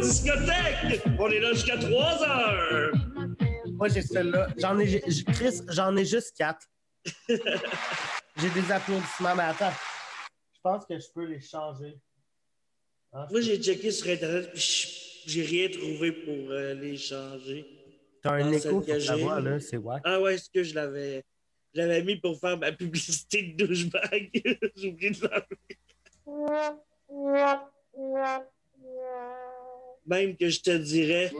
discothèque! On est là jusqu'à 3 heures! Moi, j'ai celle-là. J'en ai, Chris, j'en ai juste quatre. j'ai des applaudissements, mais attends. Je pense que je peux les changer. Ah, Moi, j'ai checké sur Internet, puis je- j'ai rien trouvé pour euh, les changer. T'as un dans écho que ta voix, là, c'est wack. Ah ouais, est-ce que je l'avais. Je l'avais mis pour faire ma publicité de douchebag. J'ai oublié de l'enlever. Même que je te dirais.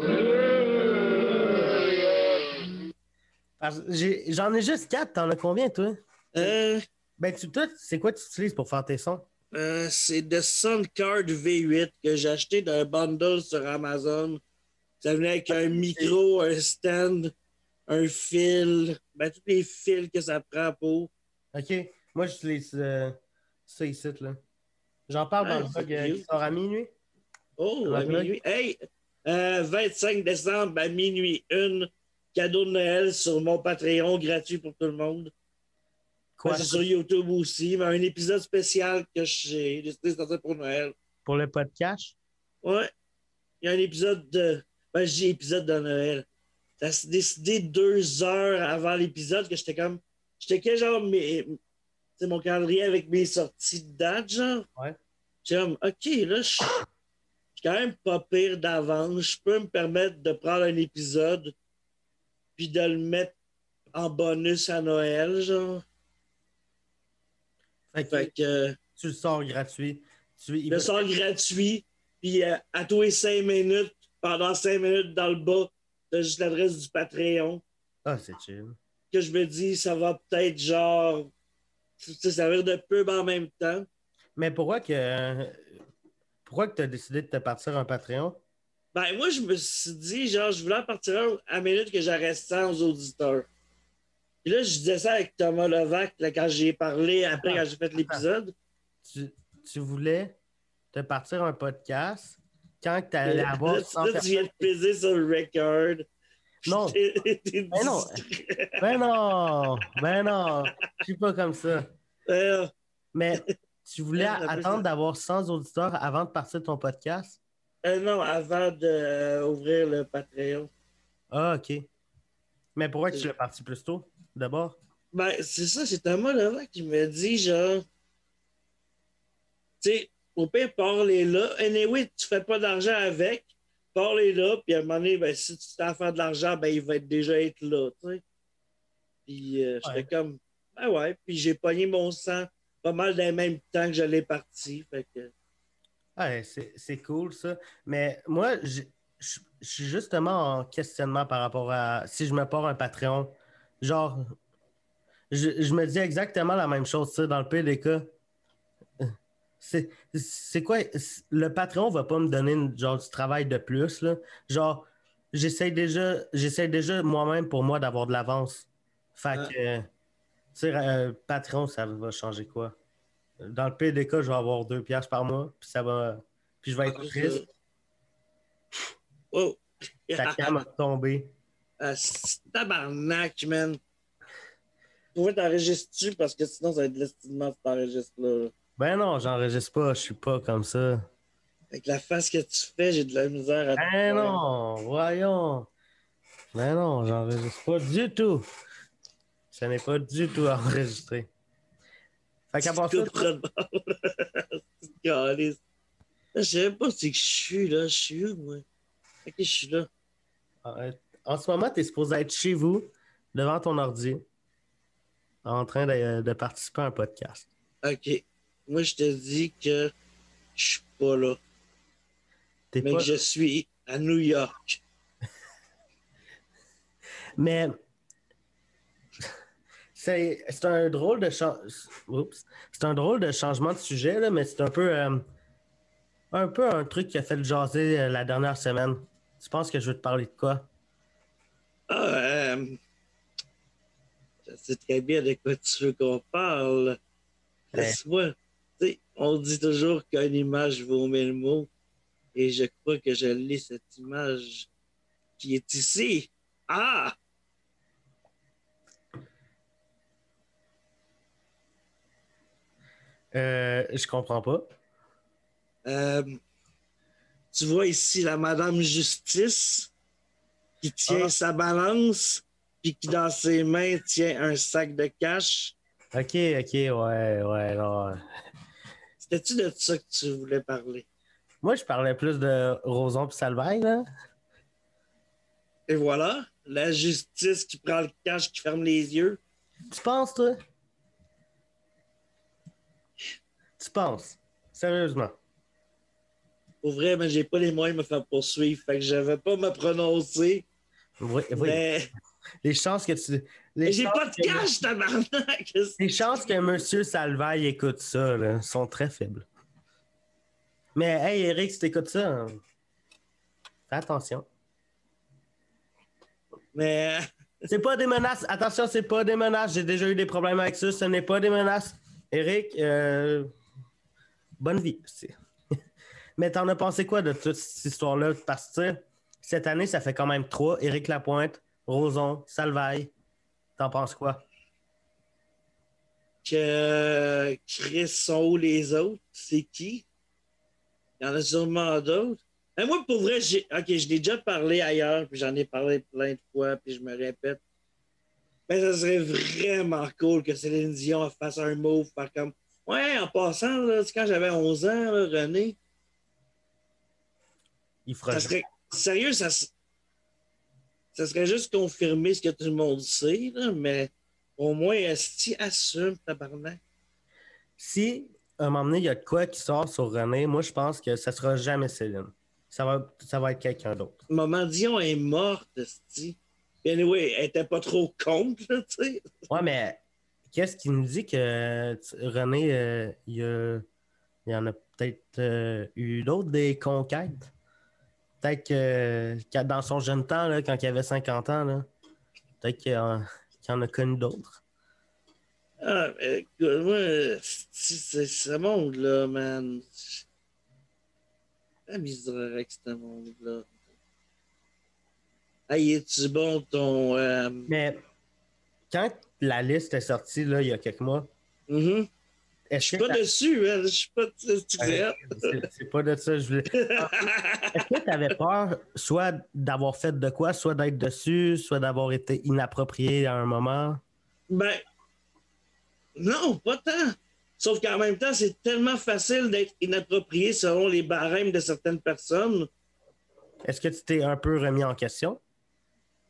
J'en ai juste quatre. T'en as combien, toi? Euh, Ben, tu, toi, c'est quoi tu utilises pour faire tes sons? euh, c'est de Soundcard V8 que j'ai acheté d'un bundle sur Amazon. Ça venait avec un micro, un stand, un fil. Ben, tous les fils que ça prend pour. OK. Moi, j'utilise euh, ça ici, là. J'en parle Ah, dans le blog euh, qui sort à minuit. Oh, à minuit. Hey, euh, 25 décembre à minuit, une cadeau de Noël sur mon Patreon gratuit pour tout le monde. Quoi? C'est sur YouTube aussi, mais un épisode spécial que j'ai décidé de sortir pour Noël. Pour le podcast? Ouais. Il y a un épisode de. Ben, dis épisode de Noël. Ça s'est décidé deux heures avant l'épisode que j'étais comme. J'étais que genre mes. C'est mon calendrier avec mes sorties de date, genre? Ouais. J'étais comme, OK, là, je suis quand même pas pire d'avance. Je peux me permettre de prendre un épisode puis de le mettre en bonus à Noël, genre. Fait que Fait que. tu le sors gratuit. Tu, le sort gratuit, puis euh, à tous les cinq minutes, pendant cinq minutes dans le bas, t'as juste l'adresse du Patreon, Ah, c'est chill. que je me dis, ça va peut-être genre, sais, servir de pub en même temps. Mais pourquoi que pourquoi que tu as décidé de te partir un Patreon? Ben, moi, je me suis dit, genre, je voulais en partir un à la minute que j'aurais 100 aux auditeurs. Puis là, je disais ça avec Thomas Levac, là, quand j'ai parlé, après, quand j'ai fait l'épisode. Tu, tu voulais te partir un podcast quand tu allais avoir Là, 100 là, tu viens de peser sur le record. Non. T'es Ben non. distrait. Ben non! Ben non! Je suis pas comme ça. Euh, Mais tu voulais Ouais, attendre d'avoir 100 auditeurs avant de partir ton podcast? Euh, non, avant d'ouvrir le Patreon. Ah, OK. Mais pourquoi tu l'as parti plus tôt, d'abord? Ben, c'est ça, c'est Thomas Levac qui me dit, genre, tu sais, au pire, parlez là. Anyway, tu fais pas d'argent avec, parlez là, puis à un moment donné, ben, si tu à faire de l'argent, ben, il va être déjà être là, tu sais. Puis, euh, j'étais Ouais. comme, ben ouais, puis j'ai pogné mon sang pas mal dans le même temps que je l'ai parti, fait que, Ouais, c'est c'est cool ça. Mais moi, je suis justement en questionnement par rapport à si je me pars un Patreon. Genre, je, je me dis exactement la même chose, tu sais, dans le pire des cas. C'est c'est quoi? Le Patreon va pas me donner une- genre du travail de plus, là. Genre, j'essaie déjà, j'essaie déjà moi-même pour moi d'avoir de l'avance. Fait que, sais, euh, Patreon, ça va changer quoi? Dans le pire des cas, je vais avoir deux piastres par mois, puis ça va. Puis je vais être Ah, triste, oh! ta cam va tomber. Ah, c'est tabarnak, man! Pourquoi t'enregistres-tu? Parce que sinon, ça va être de l'estimement si t'enregistres là. Ben non, j'enregistre pas, je suis pas comme ça. Avec la face que tu fais, j'ai de la misère à Ben non, voyons. Ben non, j'enregistre pas du tout. Ce n'est pas du tout enregistré. Fait qu'à part ça, Je sais même pas c'est que je suis là. Je suis où, moi? Ok, je suis là. euh, en ce moment, tu es supposé être chez vous, devant ton ordi, en train de, de participer à un podcast. Ok. Moi, je te dis que je suis pas là. T'es Mais pas... que je suis à New York. Mais c'est c'est un drôle de c'est un drôle de changement de sujet là, mais c'est un peu euh, un peu un truc qui a fait le jaser euh, la dernière semaine. Tu penses que je veux te parler de quoi? Ah, euh, je sais très bien de quoi tu veux qu'on parle. Ouais. Sais, on dit toujours qu'une image vaut mille mots. Et je crois que je lis cette image qui est ici. Ah! Euh, Je comprends pas. Euh, tu vois ici la Madame Justice qui tient Ah. sa balance, puis qui dans ses mains tient un sac de cash. Ok, ok, ouais, ouais, non. C'était-tu de ça que tu voulais parler? Moi, je parlais plus de Roson et Salvaille, là. Et voilà, la justice qui prend le cash, qui ferme les yeux. Tu penses, toi? Tu penses? Sérieusement? Pour vrai, mais j'ai pas les moyens de me faire poursuivre, fait que je vais pas me prononcer. Oui, oui. Mais, Les chances que tu. j'ai pas de que- cash, tabarnak! Les chances que M. Salvaille écoute ça là, sont très faibles. Mais hey Eric, si t'écoutes ça, hein, fais attention. Mais C'est pas des menaces. Attention, c'est pas des menaces. J'ai déjà eu des problèmes avec ça. Ce n'est pas des menaces. Eric, euh, bonne vie. Mais t'en as pensé quoi de toute cette histoire-là? Parce que cette année, ça fait quand même trois. Eric Lapointe, Roson, Salvaille. T'en penses quoi? que Chris sont où les autres? C'est qui? Il y en a sûrement d'autres. Mais moi, pour vrai, j'ai. OK, je l'ai déjà parlé ailleurs, puis j'en ai parlé plein de fois, puis je me répète. Mais ça serait vraiment cool que Céline Dion fasse un move, faire comme. Ouais, en passant, là, quand j'avais 11 ans, là, René, Il fera ça serait. Sérieux, ça, ça serait juste confirmer ce que tout le monde sait, là, mais au moins, est-ce assume, tabarnak? Si à un moment donné, il y a de quoi qui sort sur René, moi je pense que ça sera jamais Céline. Ça va, ça va être quelqu'un d'autre. Maman Dion est morte, esti. Anyway, elle était pas trop contre, tu sais. Ouais, mais qu'est-ce qui nous dit que tu- René, euh, il, y a- il y en a peut-être euh, eu d'autres des conquêtes? Peut-être que, que dans son jeune temps, là, quand il avait 50 ans, peut-être qu'il en, qu'il en a connu d'autres. Ah, mais écoute, moi, c'est ce monde-là, man. La misère avec ce monde-là. Hey, es-tu bon ton. euh, Mais quand la liste est sortie là, il y a quelques mois, mhm. Je est-ce suis pas dessus. Je suis pas. c'est- pas de ça je voulais. Est-ce que tu avais peur soit d'avoir fait de quoi, soit d'être dessus, soit d'avoir été inapproprié à un moment? Ben, non, pas tant. Sauf qu'en même temps, c'est tellement facile d'être inapproprié selon les barèmes de certaines personnes. Est-ce que tu t'es un peu remis en question?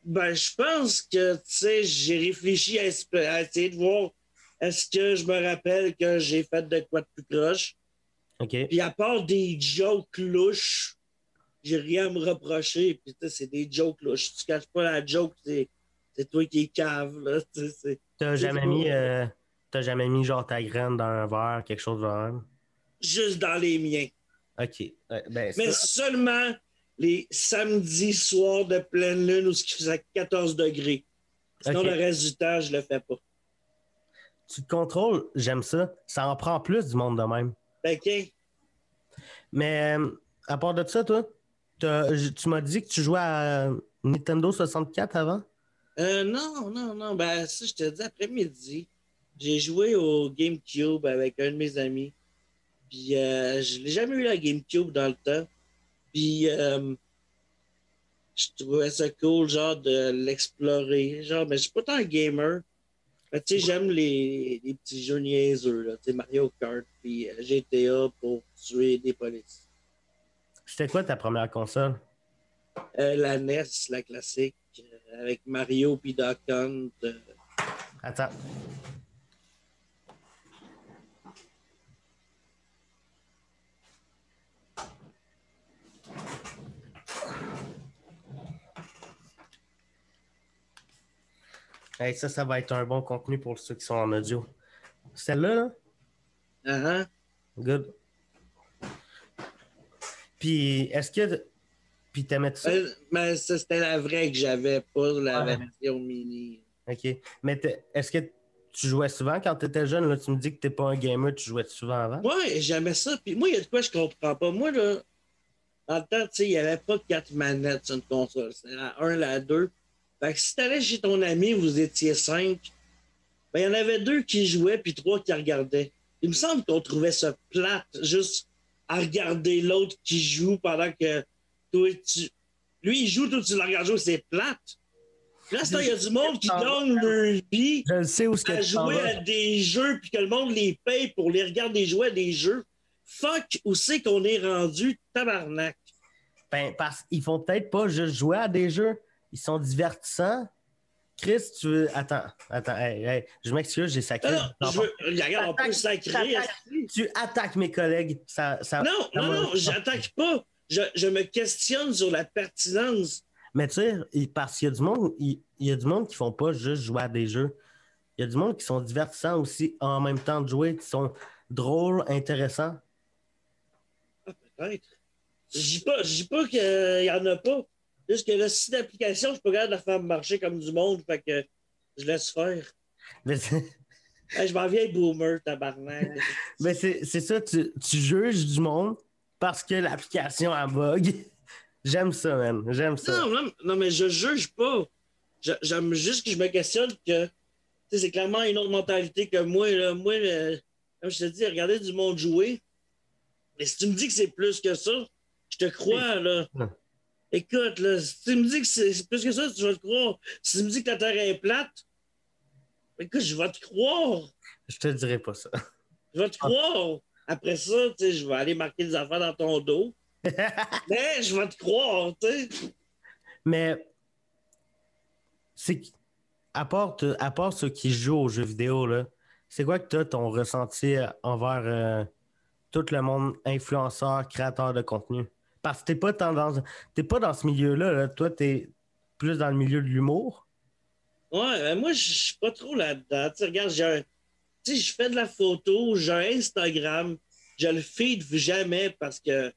Ben, je pense que, tu sais, j'ai réfléchi à, essayer de voir est-ce que je me rappelle que j'ai fait de quoi de plus proche. OK. Puis à part des jokes louches, j'ai rien à me reprocher. Puis tu sais, c'est des jokes louches. Tu caches pas la joke, c'est, c'est toi qui es cave, là. T'as jamais mis euh, t'as jamais mis genre ta graine dans un verre, quelque chose de même? juste dans les miens. OK. Ouais, ben, Mais ça, seulement les samedis soirs de pleine lune où il faisait 14 degrés. Sinon, le reste du temps, je le fais pas. tu te contrôles, j'aime ça. Ça en prend plus du monde de même. OK? Mais euh, à part de ça, toi, tu m'as dit que tu jouais à Nintendo 64 avant? Euh, non, non, non. Ben, ça, je te dis après-midi. J'ai joué au GameCube avec un de mes amis. Puis, euh, je n'ai jamais eu la GameCube dans le temps. Puis, euh, je trouvais ça cool, genre, de l'explorer. Genre, mais je suis pas tant gamer. Mais tu sais, j'aime les, les petits jeux niaiseux, là. Tu sais, Mario Kart, puis euh, GTA pour tuer des polices. C'était quoi ta première console? Euh, la NES, la classique, avec Mario puis Duck Hunt. Attends. Hey, ça, ça va être un bon contenu pour ceux qui sont en audio. Celle-là, là? ah, ah. Good. Puis, est-ce que. Puis, t'aimais ça? Euh, mais ça, c'était la vraie que j'avais, pas la version mini. OK. Mais est-ce que tu jouais souvent? Quand tu étais jeune? Là, tu me dis que t'es pas un gamer, tu jouais souvent avant? Ouais, j'aimais ça. Puis moi, il y a de quoi je comprends pas. Moi, là, le temps, tu sais, il n'y avait pas quatre manettes sur une console. C'était la 1, la 2. Fait que si t'allais chez ton ami, vous étiez cinq, ben, il y en avait deux qui jouaient, puis trois qui regardaient. Il me semble qu'on trouvait ça plate, juste à regarder l'autre qui joue pendant que toi, tu. Lui, il joue, toi, tu le regardes jouer, c'est plate. Là, il y a du monde qui donne leur vie Je sais où à jouer à des jeux puis que le monde les paye pour les regarder jouer à des jeux. Fuck, où c'est qu'on est rendu tabarnak? Ben, parce qu'ils font peut-être pas juste jouer à des jeux. Ils sont divertissants. Chris, tu veux. Attends, attends, hey, hey, je m'excuse, j'ai sacré. Ah non, je veux- regarde, on peut sacrer. Tu attaques mes collègues. Ça, ça, Non, ça non, non, j'attaque pas. Je, je me questionne sur la pertinence. Mais tu sais, parce qu'il y a du monde, il, il y a du monde qui font pas juste jouer à des jeux. Il y a du monde qui sont divertissants aussi en même temps de jouer, qui sont drôles, intéressants. Ah, peut-être. Je dis pas, pas qu'il y en a pas. Juste que le site d'application, je suis pas capable de la faire marcher comme du monde, fait que je laisse faire. Mais Hey, je m'en viens boomer, tabarnak. mais c'est- ça, tu, tu juges du monde parce que l'application a bug. J'aime ça, man. J'aime ça. Non, non, non, mais je juge pas. J'aime juste que je me questionne que c'est clairement une autre mentalité que moi. Là. Moi, le- comme je te dis, regarder du monde jouer. Mais si tu me dis que c'est plus que ça, je te crois, là. Écoute, là, si tu me dis que c'est plus que ça, tu vas te croire. Si tu me dis que la terre est plate, écoute, je vais te croire. Je te dirais pas ça. Je vais te croire. Après ça, tu sais, je vais aller marquer des affaires dans ton dos. Mais je vais te croire, tu sais. Mais c'est à part, te- à part ceux qui jouent aux jeux vidéo, là, c'est quoi que tu as ton ressenti envers euh, tout le monde influenceur, créateur de contenu? Parce que t'es pas, dans, t'es pas dans ce milieu-là. là. Toi, tu es plus dans le milieu de l'humour. Ouais, ben moi, je suis pas trop là-dedans. Regarde, j'ai un. Tu sais, je fais de la photo, j'ai un Instagram, je le feed jamais parce que.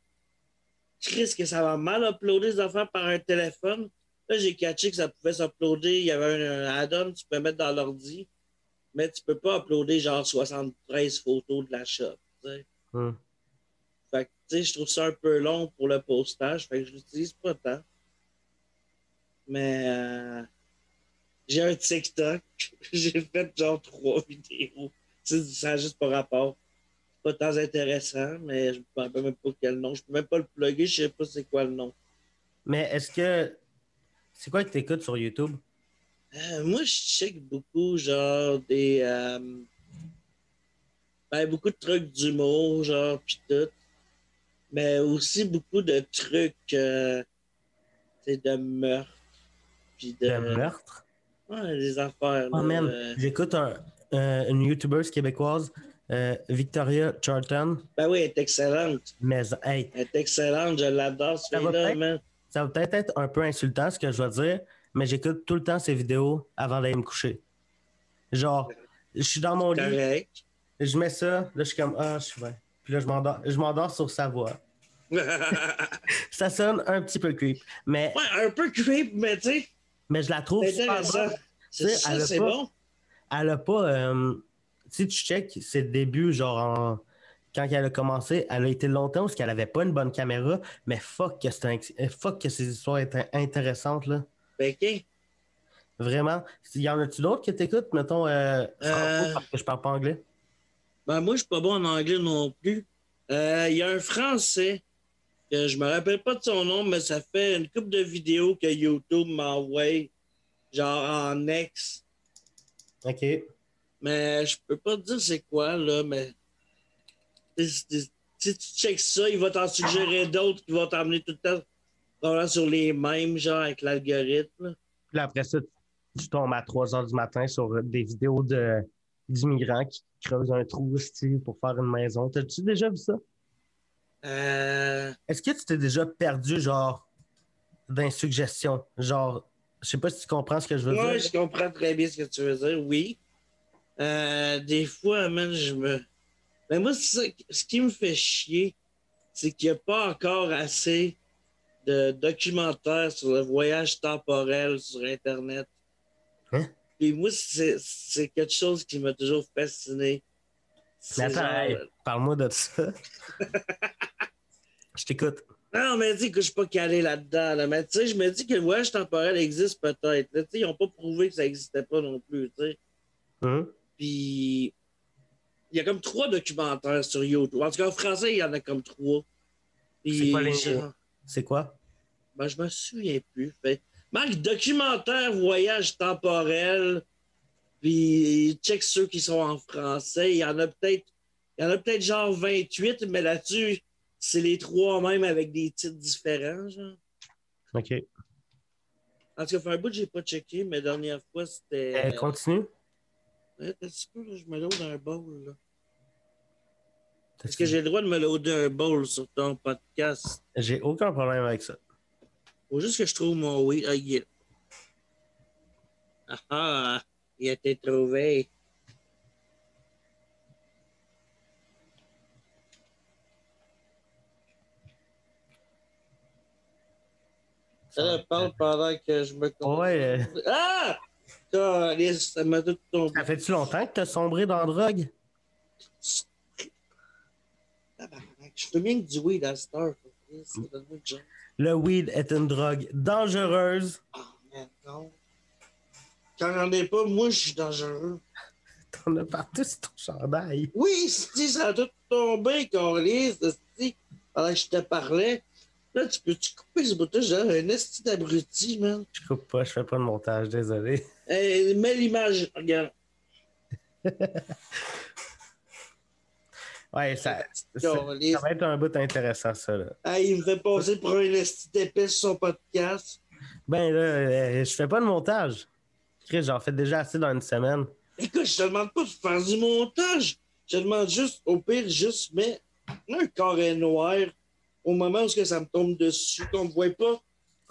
Chris, que ça va mal uploader des affaires par un téléphone. Là, j'ai catché que ça pouvait s'uploader. Il y avait un, un add-on que tu peux mettre dans l'ordi, mais tu peux pas uploader genre 73 photos de la shop. Hum. Fait que, tu sais, je trouve ça un peu long pour le postage. Fait que je l'utilise pas tant. Mais euh, j'ai un TikTok. j'ai fait genre trois vidéos. Tu sais, ça n'a juste pas rapport. C'est pas tant intéressant, mais je ne me rappelle même pas quel nom. Je peux même pas le plugger, je sais pas c'est quoi le nom. Mais est-ce que. C'est quoi que tu écoutes sur YouTube? Euh, moi, je check beaucoup, genre, des. euh, ben, beaucoup de trucs d'humour, genre, pis tout. Mais aussi beaucoup de trucs, euh, de meurtre. Puis de. Le meurtre? Ouais, des affaires. Oh euh, j'écoute un- euh, une YouTubeuse québécoise, euh, Victoria Charlton. Ben oui, elle est excellente. Mais hey, Elle est excellente, je l'adore, ce Ça va fille-là, peut-être- man. Ça va peut-être être un peu insultant ce que je vais dire, mais j'écoute tout le temps ses vidéos avant d'aller me coucher. Genre, je suis dans mon lit, Correct. je mets ça, là je suis comme ah, je suis bien. Puis là je m'endors, je m'endors sur sa voix. Ouais, Ça sonne un petit peu creep, mais, un peu creep, mais tu sais, mais je la trouve c'est super bonne. Ça, bon. Elle a pas, euh, si tu check ses débuts, genre en- quand elle a commencé, elle a été longtemps parce qu'elle avait pas une bonne caméra, mais fuck que, un- fuck que ses histoires étaient intéressantes là. Ben, ok. Vraiment. Y en a-tu d'autres que t'écoutes, mettons, euh, franco, Euh. parce que je parle pas anglais? Ben, moi, je suis pas bon en anglais non plus. Euh, Il y a un Français, que je me rappelle pas de son nom, mais ça fait une couple de vidéos que YouTube m'envoie, genre en ex. OK. Mais je peux pas te dire c'est quoi, là, mais. Si tu checks ça, il va t'en suggérer d'autres qui vont t'emmener tout le temps sur les mêmes, genre avec l'algorithme. Puis après ça, tu tombes à 3 h du matin sur des vidéos de, d'immigrants qui creusent un trou style pour faire une maison. T'as-tu déjà vu ça? Euh, Est-ce que tu t'es déjà perdu, genre, dans suggestions? Genre, je sais pas si tu comprends ce que je veux Ouais, dire. je comprends très bien ce que tu veux dire, oui. Euh, des fois, man, je me. Mais moi, ce qui me fait chier, c'est qu'il n'y a pas encore assez de documentaires sur le voyage temporel sur Internet. Hein? Puis moi, c'est quelque chose qui m'a toujours fasciné. Attends, hey, parle-moi de ça. je t'écoute. Non, mais dis que je suis pas calé là-dedans. là. Mais tu sais, je me dis que le voyage temporel existe peut-être. Tu sais, Ils n'ont pas prouvé que ça n'existait pas non plus. tu sais. Hum? Puis il y a comme trois documentaires sur YouTube. En tout cas, en français, il y en a comme trois. C'est quoi les- je- C'est quoi? Ben, je me souviens plus. Fait, Marc, documentaire, voyage temporel, puis check ceux qui sont en français. Il y en a peut-être il y en a peut-être genre 28, mais là-dessus, c'est les trois même avec des titres différents. Genre. OK. En tout cas, fait un bout j'ai pas checké, mais la dernière fois, c'était. Euh, continue. Ouais, petit peu, là, je me load un bowl. Là. Est-ce que j'ai le droit de me loader un bowl sur ton podcast? J'ai aucun problème avec ça. Faut juste que je trouve mon oui. Ah, est- Ah, ah, il a été trouvé. Ça là, parle pendant que je me Ouais. Ah! Ça m'a tout tombé. Ça fait-tu longtemps que t'as sombré dans la drogue? Je fais bien que du weed à cette heure. Le weed est une drogue dangereuse. Ah, merde, non. Quand j'en ai pas, moi, je suis dangereux. T'en as partout sur ton chandail. Oui, si ça a tout tombé, Carlis, si pendant que je te parlais. Là, tu peux-tu couper ce bout-là? J'ai un esti d'abruti, man. Je coupe pas, je fais pas de montage, désolé. Hey, mets l'image, regarde. Ouais, ça, ça, va être un bout intéressant, ça. Là. Hey, il me fait passer pour un esti d'épais sur son podcast. Ben là, euh, je fais pas de montage. Chris, j'en fais déjà assez dans une semaine. Écoute, je te demande pas de faire du montage. Je te demande juste, au pire, juste mets un carré noir au moment où que ça me tombe dessus, qu'on me voit pas.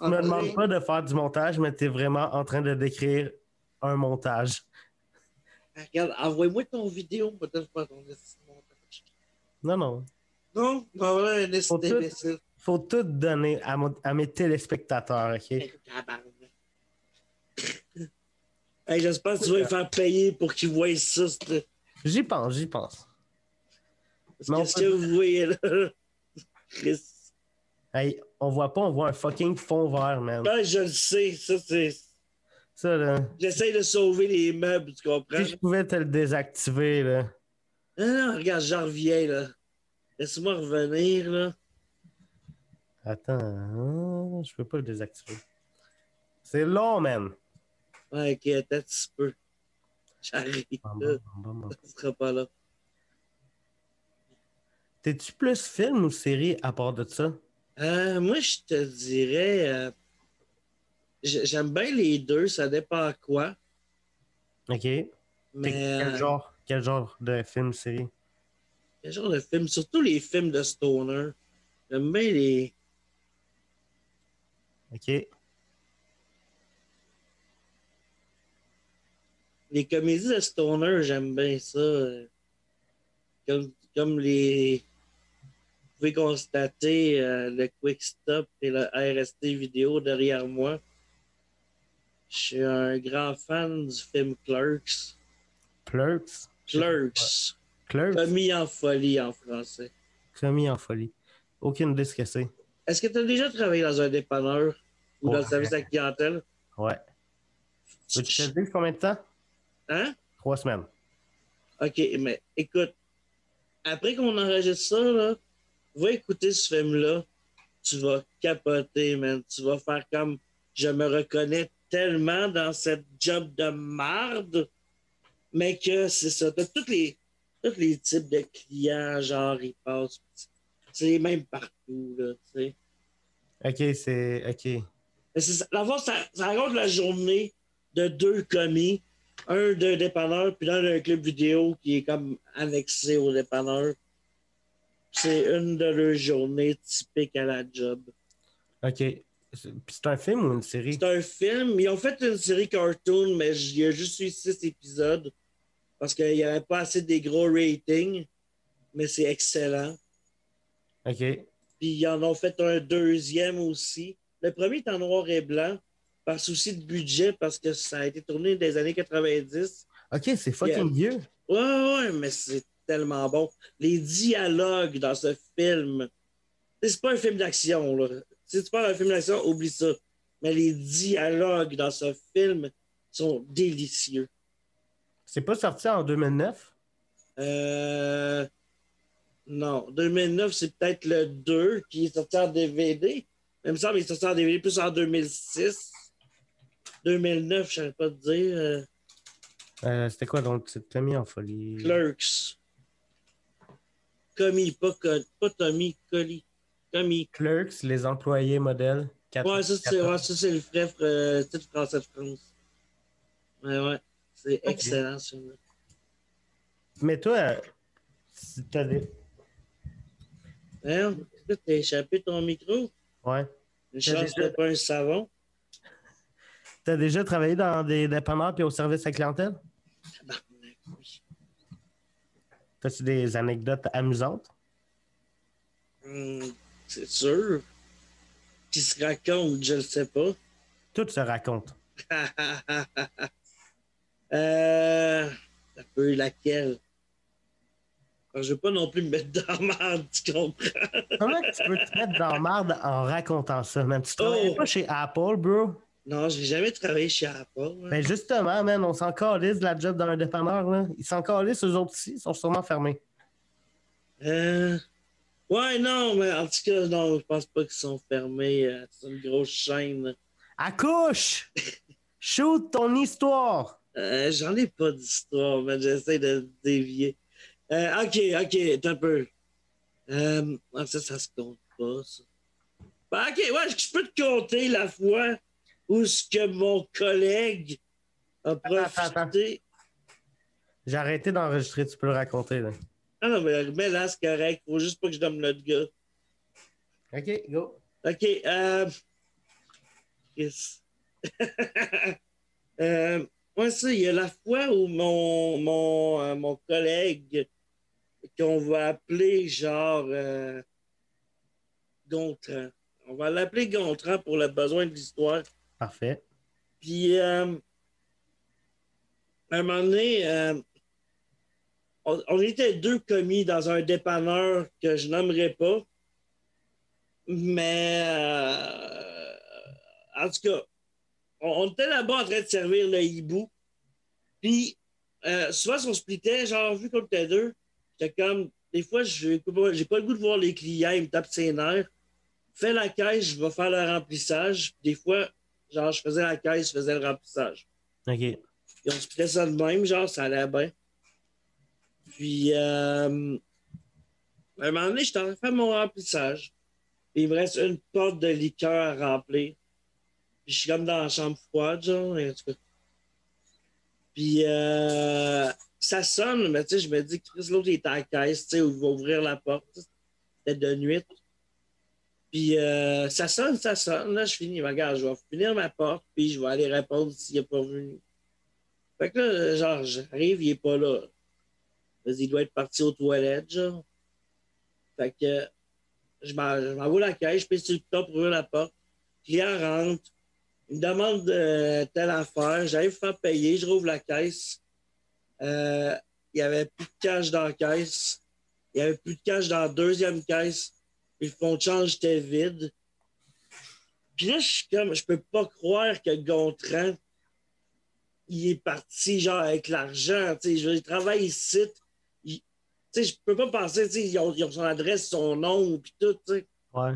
Je me demande pas de faire du montage, mais t'es vraiment en train de décrire un montage. Regarde, envoie-moi ton vidéo, peut-être pas ton montage. Non, non. Non, non, voilà un Faut tout-. Faut tout donner à, mon- à mes téléspectateurs, OK? Hey, J'espère que tu vas les faire payer pour qu'ils voient ça. J'y pense, j'y pense. Qu'est-ce que vous voyez là? Chris. Hey, on voit pas, on voit un fucking fond vert, man. Ben, je le sais. Ça, c'est. Ça, là. J'essaie de sauver les meubles, tu comprends? Si je pouvais te le désactiver, là. Non, non, regarde, j'en reviens, là. Laisse-moi revenir, là. Attends, hein, je peux pas le désactiver. C'est long, man. Attends un petit peu. J'arrive. Ça sera pas là. T'es-tu plus film ou série à part de ça? Euh, moi, je te dirais. euh, j'ai- J'aime bien les deux, ça dépend à quoi. OK. Mais. Quel euh, genre, quel genre de film, série? Quel genre de film? Surtout les films de Stoner. J'aime bien les. OK. Les comédies de Stoner, j'aime bien ça. Comme, comme les. Vous pouvez constater euh, le Quick Stop et le RST vidéo derrière moi. Je suis un grand fan du film Clerks. Clerks? Clerks. Clerks? Commis en folie en français. Commis en folie. Aucune idée ce que c'est. Est-ce que tu as déjà travaillé dans un dépanneur ou dans le service à la clientèle? Ouais. Tu te dire combien de temps? Hein? Trois semaines. OK, mais écoute, après qu'on enregistre ça, là, va écouter ce film-là. Tu vas capoter, man. Tu vas faire comme je me reconnais tellement dans cette job de marde, mais que c'est ça. T'as tous les, tous les types de clients, genre, ils passent. C'est les mêmes partout, là, tu sais. OK, c'est... OK. Fond, ça, ça raconte la journée de deux commis, un d'un dépanneur, puis l'un d'un club vidéo qui est comme annexé au dépanneur. C'est une de leurs journées typiques à la job. OK. C'est un film ou une série? C'est un film. Ils ont fait une série cartoon, mais il y a juste eu six épisodes parce qu'il n'y avait pas assez des gros ratings. Mais c'est excellent. OK. Puis ils en ont fait un deuxième aussi. Le premier est en noir et blanc par souci de budget parce que ça a été tourné dans les années 90. OK, c'est fucking vieux. Ouais, ouais, mais c'est tellement bon. Les dialogues dans ce film, c'est pas un film d'action, là. Si tu parles d'un film d'action, oublie ça. Mais les dialogues dans ce film sont délicieux. C'est pas sorti en 2009? Euh, non, 2009, c'est peut-être le 2 qui est sorti en DVD. Il me semble qu'il est sorti en DVD plus en 2006. 2009, je ne pas te dire. Euh, euh, C'était quoi donc? C'est Tommy en folie? Clerks. Commis, pas, pas Tommy, Collie. Tommy. Clerks, les employés modèles. Ouais, ça, c'est ouais, le frère euh, titre français de France. Ouais, ouais. C'est okay. excellent, ce film Mais toi, t'as des. Hein? Que t'as échappé ton micro? Ouais. Une chance déjà... pas un savon. T'as déjà travaillé dans des dépanneurs et au service à la clientèle? oui. T'as-tu des anecdotes amusantes? Hum, c'est sûr. Qui se raconte, je ne sais pas. Tout se raconte. euh, un peu laquelle? Je ne veux pas non plus me mettre dans la merde, tu comprends? Comment tu peux te mettre dans la merde en racontant ça, man? Tu travailles oh. pas chez Apple, bro? Non, j'ai jamais travaillé chez Apple. Hein. Ben justement, man, on s'en calisse de la job dans un dépanneur. Là. Ils s'en calissent, eux autres aussi. Ils sont sûrement fermés. Euh... Ouais, non, mais en tout cas, non, je pense pas qu'ils sont fermés. Euh, c'est une grosse chaîne. Accouche! Shoot ton histoire! Euh, J'en ai pas d'histoire, mais j'essaie de dévier. Euh, ok, ok, un peu. Euh, ça, ça se compte pas, ça. Ben, ok, ouais, je peux te compter la fois où ce que mon collègue a profité? J'ai arrêté d'enregistrer, tu peux le raconter. Là. Ah non, mais, mais là, c'est correct. Faut juste pas que je donne le gars. OK, go. OK. Euh... Yes. euh, moi, ça, il y a la fois où mon, mon, euh, mon collègue, qu'on va appeler genre euh, Gontran. On va l'appeler Gontran pour le besoin de l'histoire. Parfait. Puis, euh, à un moment donné, euh, on, était deux commis dans un dépanneur que je n'aimerais pas. Mais, euh, en tout cas, on, était là-bas en train de servir le hibou. Puis, souvent, si on splitait, genre, vu qu'on était deux, j'étais comme, des fois, j'ai pas le goût de voir les clients, ils me tapent ses nerfs. Fais la caisse, je vais faire le remplissage. Des fois, Genre, je faisais la caisse, je faisais le remplissage. OK. Et on se faisait ça de même, genre, ça allait bien. Puis, euh, à un moment donné, j'étais en train de faire mon remplissage. Il me reste une porte de liqueur à remplir. Puis, je suis comme dans la chambre froide, genre, en tout cas. Puis, euh, ça sonne, mais tu sais, je me dis que Chris, l'autre, est à la caisse, tu sais, où il va ouvrir la porte. C'était de nuit. Puis euh, ça sonne, ça sonne. Là, je finis. Regarde, je vais finir ma porte, puis je vais aller répondre s'il n'est pas venu. Fait que là, genre, j'arrive, il n'est pas là. Il doit être parti aux toilettes, genre. Fait que je m'envoie la caisse, je pèse sur le top pour ouvrir la porte. Client rentre, il me demande euh, telle affaire, j'arrive faire payer, je rouvre la caisse. Euh, il n'y avait plus de cash dans la caisse. Il n'y avait plus de cash dans la deuxième caisse fond de change était vide. Puis là, je suis comme, je peux pas croire que Gontran, il est parti genre avec l'argent. Tu sais, je travaille ici. Tu sais, je peux pas penser, tu sais, ils ont, son adresse, son nom, puis tout, tu sais. Ouais.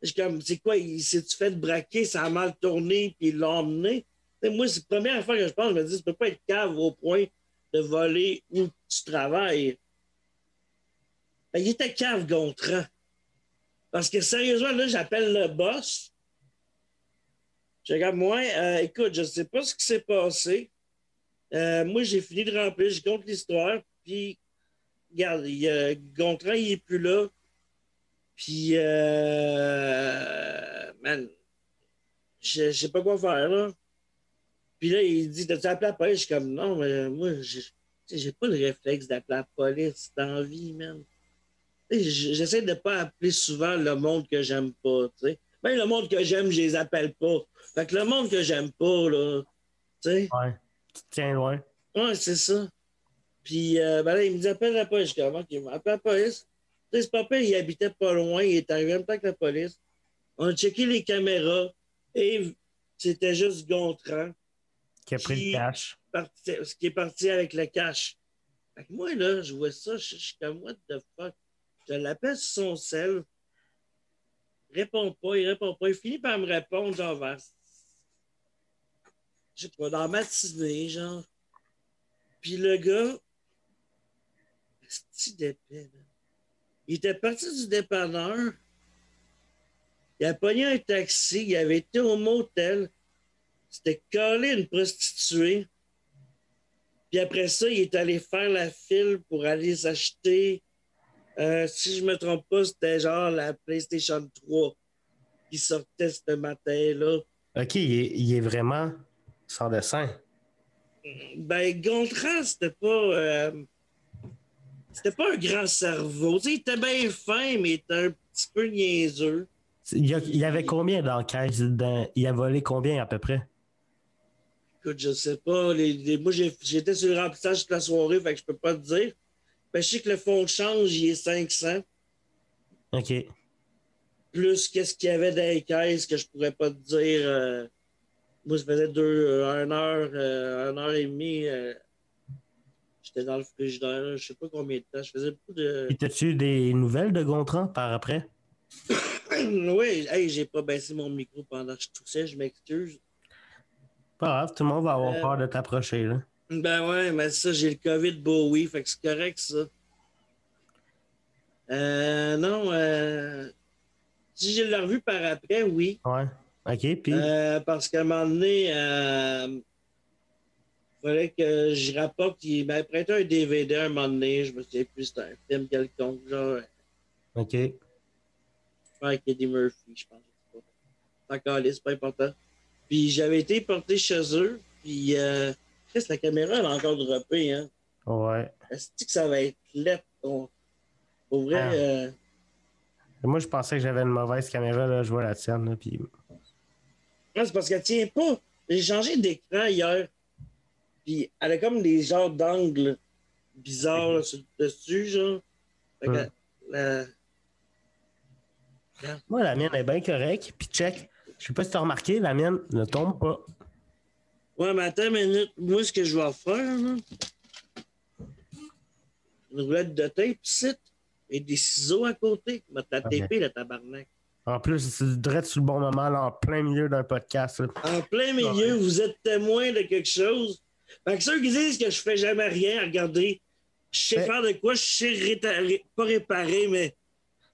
Je suis comme, c'est quoi, il s'est-tu fait braquer, ça a mal tourné, puis il l'a emmené? moi, c'est la première fois que je pense, je me dis, tu peux pas être cave au point de voler où tu travailles. Ben, il était cave, Gontran. Parce que sérieusement, là, j'appelle le boss. Je regarde, moi, écoute, je ne sais pas ce qui s'est passé. Euh, moi, j'ai fini de remplir, je compte l'histoire, puis, regarde, il, Gontran, il n'est plus là. Puis, euh, man, je ne sais pas quoi faire, là. Puis là, il dit, t'as-tu appelé la police? Je suis comme, non, mais moi, j'ai pas le réflexe d'appeler la police dans la man j'essaie de ne pas appeler souvent le monde que j'aime pas. sais. Même le monde que j'aime, je les appelle pas. Fait que le monde que j'aime pas, là, tu sais. Ouais, tu tiens loin. Ouais, c'est ça. Puis, euh, ben là, il me dit appelle la police. Je dis, il m'appelle la police. Tu sais, ce papa, il habitait pas loin, il est arrivé en même temps que la police. On a checké les caméras et c'était juste Gontran. Qui a pris le cash. qui est parti avec le cash. Fait que moi, là, je vois ça, je suis comme, what the fuck? Je l'appelle son sel. Répond pas, il répond pas. Il finit par me répondre, genre, vers. Je sais pas, dans la matinée, genre. Puis le gars. D'épais, man. Il était parti du dépanneur. Il a pogné un taxi. Il avait été au motel. C'était collé une prostituée. Puis après ça, il est allé faire la file pour aller s'acheter. Euh, si je me trompe pas, c'était genre la PlayStation 3 qui sortait ce matin-là. Ok, il est, il est vraiment sans dessin. Ben, Gontran, c'était pas. euh, c'était pas un grand cerveau. Il était bien fin, mais il était un petit peu niaiseux. Il y, a- il y avait combien d'enquêtes? Il a volé combien à peu près? Écoute, je sais pas. Les, les- moi, j'étais sur le remplissage toute la soirée, fait que je peux pas te dire. Ben, je sais que le fonds de change, il est 500. Ok. Plus qu'est-ce qu'il y avait dans les caisses que je pourrais pas te dire. euh, moi, ça faisait deux, euh, une heure, euh, une heure et demie. euh, J'étais dans le frigidaire, je sais pas combien de temps. Je faisais beaucoup de. Puis t'as-tu des nouvelles de Gontran par après? oui, hey, j'ai pas baissé mon micro pendant que je toussais, je m'excuse. Pas grave, tout le monde va avoir Euh, peur de t'approcher. là. Ben ouais, mais ça, j'ai le COVID Bowie, fait que c'est correct, ça. Euh, non, euh, si je l'ai revu par après, oui. Ouais. Ok, puis? Euh, parce qu'à un moment donné, euh, fallait que je rapporte. Il m'a prêté un DVD à un moment donné. Je me souviens plus, c'était un film quelconque, genre Ok. avec Eddie Murphy, je pense. pas. Encore c'est pas important. Puis j'avais été porté chez eux, puis euh, Chris, la caméra, elle a encore droppé, hein. Ouais. Est-ce que ça va être ton- Pour vrai, Ah. euh, Moi, je pensais que j'avais une mauvaise caméra, là, je vois la tienne. Là, puis... non, c'est parce qu'elle tient pas. J'ai changé d'écran hier. Puis elle a comme des genres d'angles bizarres là, sur le dessus, genre. Fait que la- Moi, la mienne est bien correcte. Puis check. Je sais pas si t'as remarqué, la mienne ne tombe pas. Ouais, mais attends une minute. Moi, ce que je vais faire, là, une roulette de tape, ici, et des ciseaux à côté. Je vais te la Ok. taper, le tabarnak. En plus, c'est direct sur le bon moment, là, en plein milieu d'un podcast. là. En plein milieu, vous êtes témoin de quelque chose. Fait que ceux qui disent que je fais jamais rien, regardez, je sais faire de quoi, je sais réta- ré- pas réparer, mais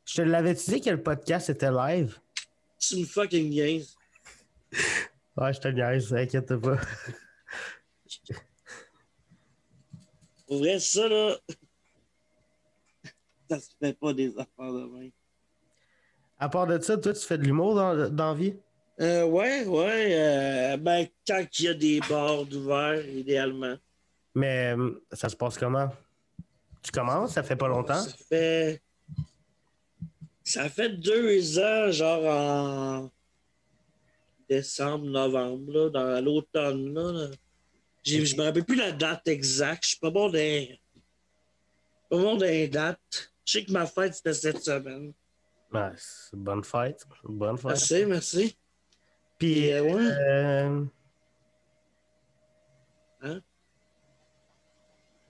Je te l'avais dit que le podcast était live. tu me fucking niaises. Ouais, je te niaise, inquiète pas. Pour vrai, ça, là, ça se fait pas des affaires de même. À part de ça, toi, tu fais de l'humour dans, dans vie? Euh, ouais, ouais, euh, ben, quand il y a des bars d'ouvert, idéalement. Mais euh, ça se passe comment? Tu commences, ça fait pas longtemps? Ça fait. Ça fait deux ans, genre en décembre, novembre, là, dans l'automne. Là, Je me rappelle plus la date exacte. Je suis pas bon dans. Pas bon les dates. Je sais que ma fête, c'était cette semaine. Une bonne fête. Bonne fête. Merci, merci. Puis, Et, euh, ouais. euh, Hein?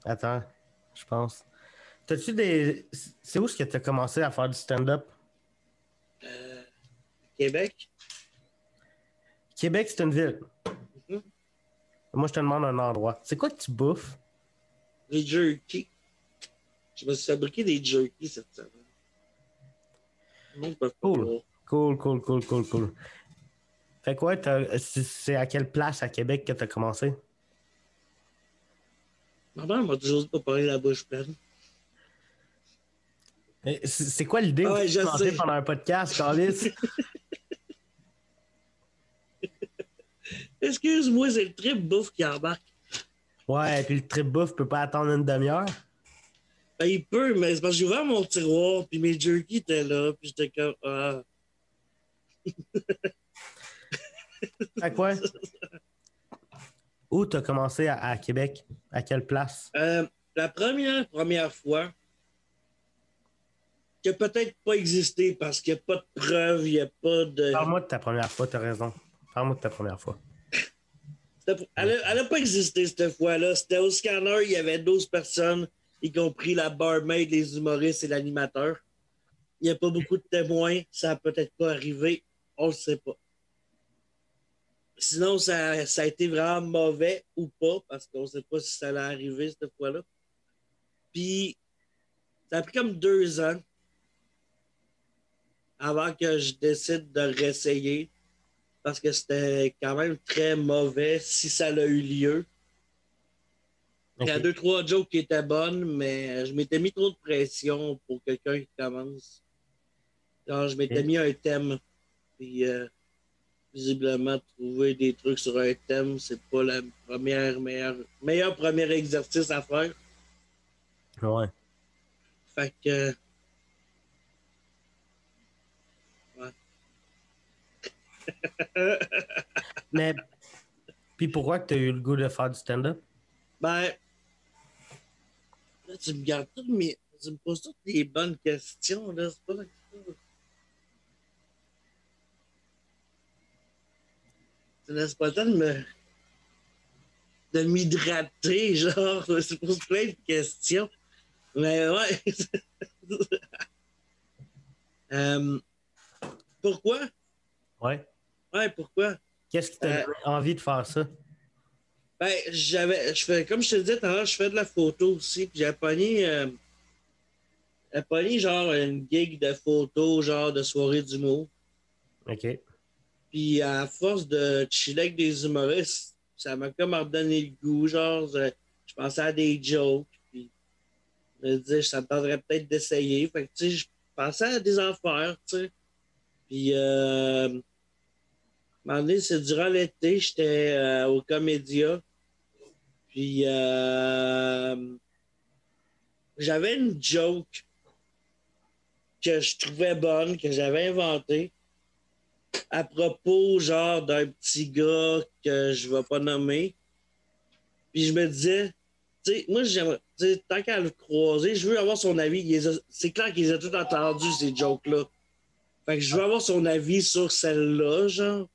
Attends, je pense. T'as-tu des. C'est où est-ce que tu as commencé à faire du stand-up? Euh, Québec. Québec, c'est une ville. Moi, je te demande un endroit. C'est quoi que tu bouffes? Les jerky. Je me suis fabriqué des jerky cette semaine. Pas Cool. Cool, cool, cool, cool, cool. Fait quoi, c'est c'est à quelle place à Québec que tu as commencé? Ma mère m'a toujours pas parler la bouche pleine. C'est quoi l'idée Ah de ouais, pendant un podcast, Carlis? Excuse-moi, c'est le trip bouffe qui embarque. ouais, puis le trip bouffe peut pas attendre une demi-heure. Ben, il peut, mais c'est parce que j'ai ouvert mon tiroir, puis mes jerky étaient là, puis j'étais comme, ah. Fait quoi? Où t'as commencé à, à Québec? À quelle place? Euh, la première, première fois, qui a peut-être pas existé parce qu'il n'y a pas de preuves, il n'y a pas de. Parle-moi de ta première fois, t'as raison. Parle-moi de ta première fois. Elle n'a pas existé cette fois-là. C'était au scanner, il y avait 12 personnes. y compris la barmaid, les humoristes et l'animateur. Il n'y a pas beaucoup de témoins, ça n'a peut-être pas arrivé, on ne le sait pas. Sinon, ça, ça, a été vraiment mauvais ou pas, parce qu'on ne sait pas si ça allait arriver cette fois-là. Puis, ça a pris comme deux ans avant que je décide de réessayer, parce que c'était quand même très mauvais si ça a eu lieu. Il y a deux, trois jokes qui étaient bonnes, mais je m'étais mis trop de pression pour quelqu'un qui commence. je m'étais mis un thème. Puis, euh, visiblement, trouver des trucs sur un thème, c'est pas le première, meilleur, meilleur premier exercice à faire. Ouais. Fait que. Mais. Puis pourquoi tu as eu le goût de faire du stand-up? Ben. Là, tu me gardes tout, mais tu me poses toutes des bonnes questions, là. C'est pas Tu laisses pas le temps de me. de m'hydrater, genre. C'est pour plein de questions. Mais ouais. euh, pourquoi? Ouais. Pourquoi? Qu'est-ce qui t'a euh, envie de faire ça? Ben, j'avais. Je fais, comme je te disais tout à l'heure, je fais de la photo aussi. Puis j'ai pogné. Euh, j'ai pogné genre une gig de photo, genre de soirée d'humour. OK. Puis à force de chiller avec des humoristes, ça m'a comme redonné le goût. Genre, je, je pensais à des jokes. Puis je me disais, ça me tendrait peut-être d'essayer. Fait que, tu sais, je pensais à des affaires, tu sais. Puis, euh, c'est durant l'été, j'étais euh, au Comédia. Puis, euh, j'avais une joke que je trouvais bonne, que j'avais inventée, à propos, genre, d'un petit gars que je ne vais pas nommer. Puis je me disais, tu sais, moi, j'aimerais, tant qu'à le croiser, je veux avoir son avis. C'est clair qu'ils ont tout entendu, ces jokes-là. Fait que je veux avoir son avis sur celle-là, genre.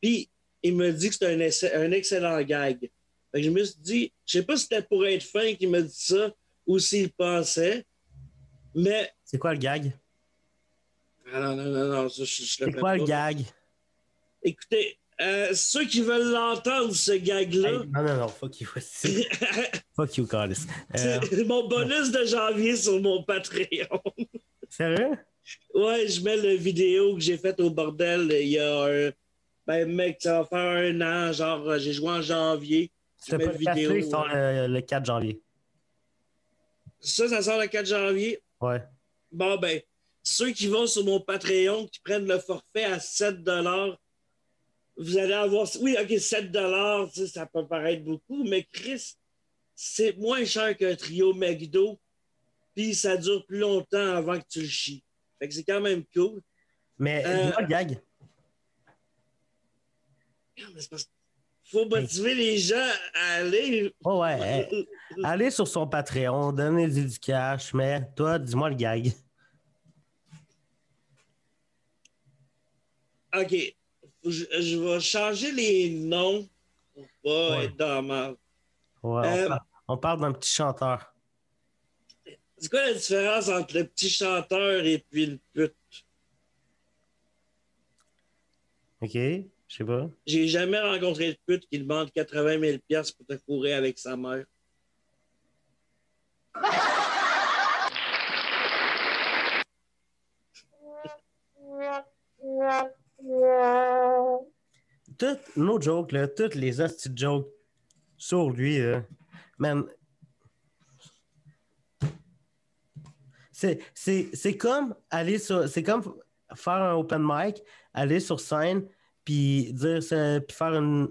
Puis, il me dit que c'est un, un, excellent gag. Fait que je me suis dit, je sais pas si c'était pour être fin qu'il me dit ça ou s'il pensait, mais. C'est quoi le gag? Ah non, non, non, non, ça, je, C'est quoi le gag? Écoutez, euh, ceux qui veulent l'entendre, ce gag-là. Hey, non, non, non, fuck you. fuck you, Carlis. Euh... mon bonus de janvier sur mon Patreon. Sérieux? Ouais, je mets la vidéo que j'ai faite au bordel il y a un. Ben, mec, ça va faire un an, genre, j'ai joué en janvier. C'était pas le vidéo. Ils sort le, le 4 janvier. Ça, ça sort le 4 janvier? Ouais. Bon, ben, ceux qui vont sur mon Patreon, qui prennent le forfait à 7 vous allez avoir. Oui, OK, 7 ça peut paraître beaucoup, mais Chris, c'est moins cher qu'un trio McDo, puis ça dure plus longtemps avant que tu le chies. Fait que c'est quand même cool. Mais euh, gag. Faut motiver les gens à aller. Oh ouais. Allez sur son Patreon, donnez du cash, mais toi, dis-moi le gag. OK. Je, je, vais changer les noms pour pas être dans ma. Ouais, euh, on, parle, d'un petit chanteur. C'est quoi la différence entre le petit chanteur et puis le pute? OK, je sais pas. J'ai jamais rencontré le pute qui demande 80 000 pour te fourrer avec sa mère. Toutes nos jokes, là, toutes les astuces jokes sur lui, là, man. C'est comme aller sur. C'est comme faire un open mic, aller sur scène, puis dire puis faire une,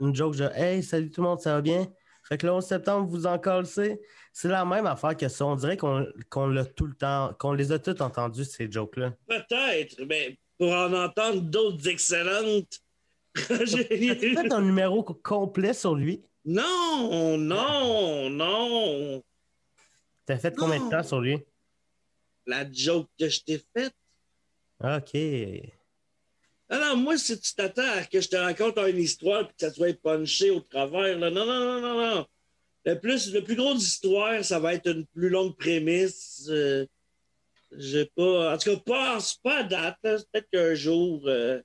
une joke genre Hey, salut tout le monde, ça va bien? Fait que le 11 septembre, vous en C'est la même affaire que ça. On dirait qu'on l'a tout le temps, qu'on les a tous entendus, ces jokes-là. Peut-être, mais pour en entendre d'autres excellentes. J'ai fait un numéro complet sur lui? Non, non, non. T'as fait combien de temps sur lui? La joke que je t'ai faite. OK. Alors, moi, si tu t'attends à que je te raconte une histoire et que ça soit punché au travers, là, non, non, non, non, non. Le plus, le plus gros d'histoire, ça va être une plus longue prémisse. Euh, j'ai pas. En tout cas, pas, pas à date. Peut-être qu'un jour. Euh,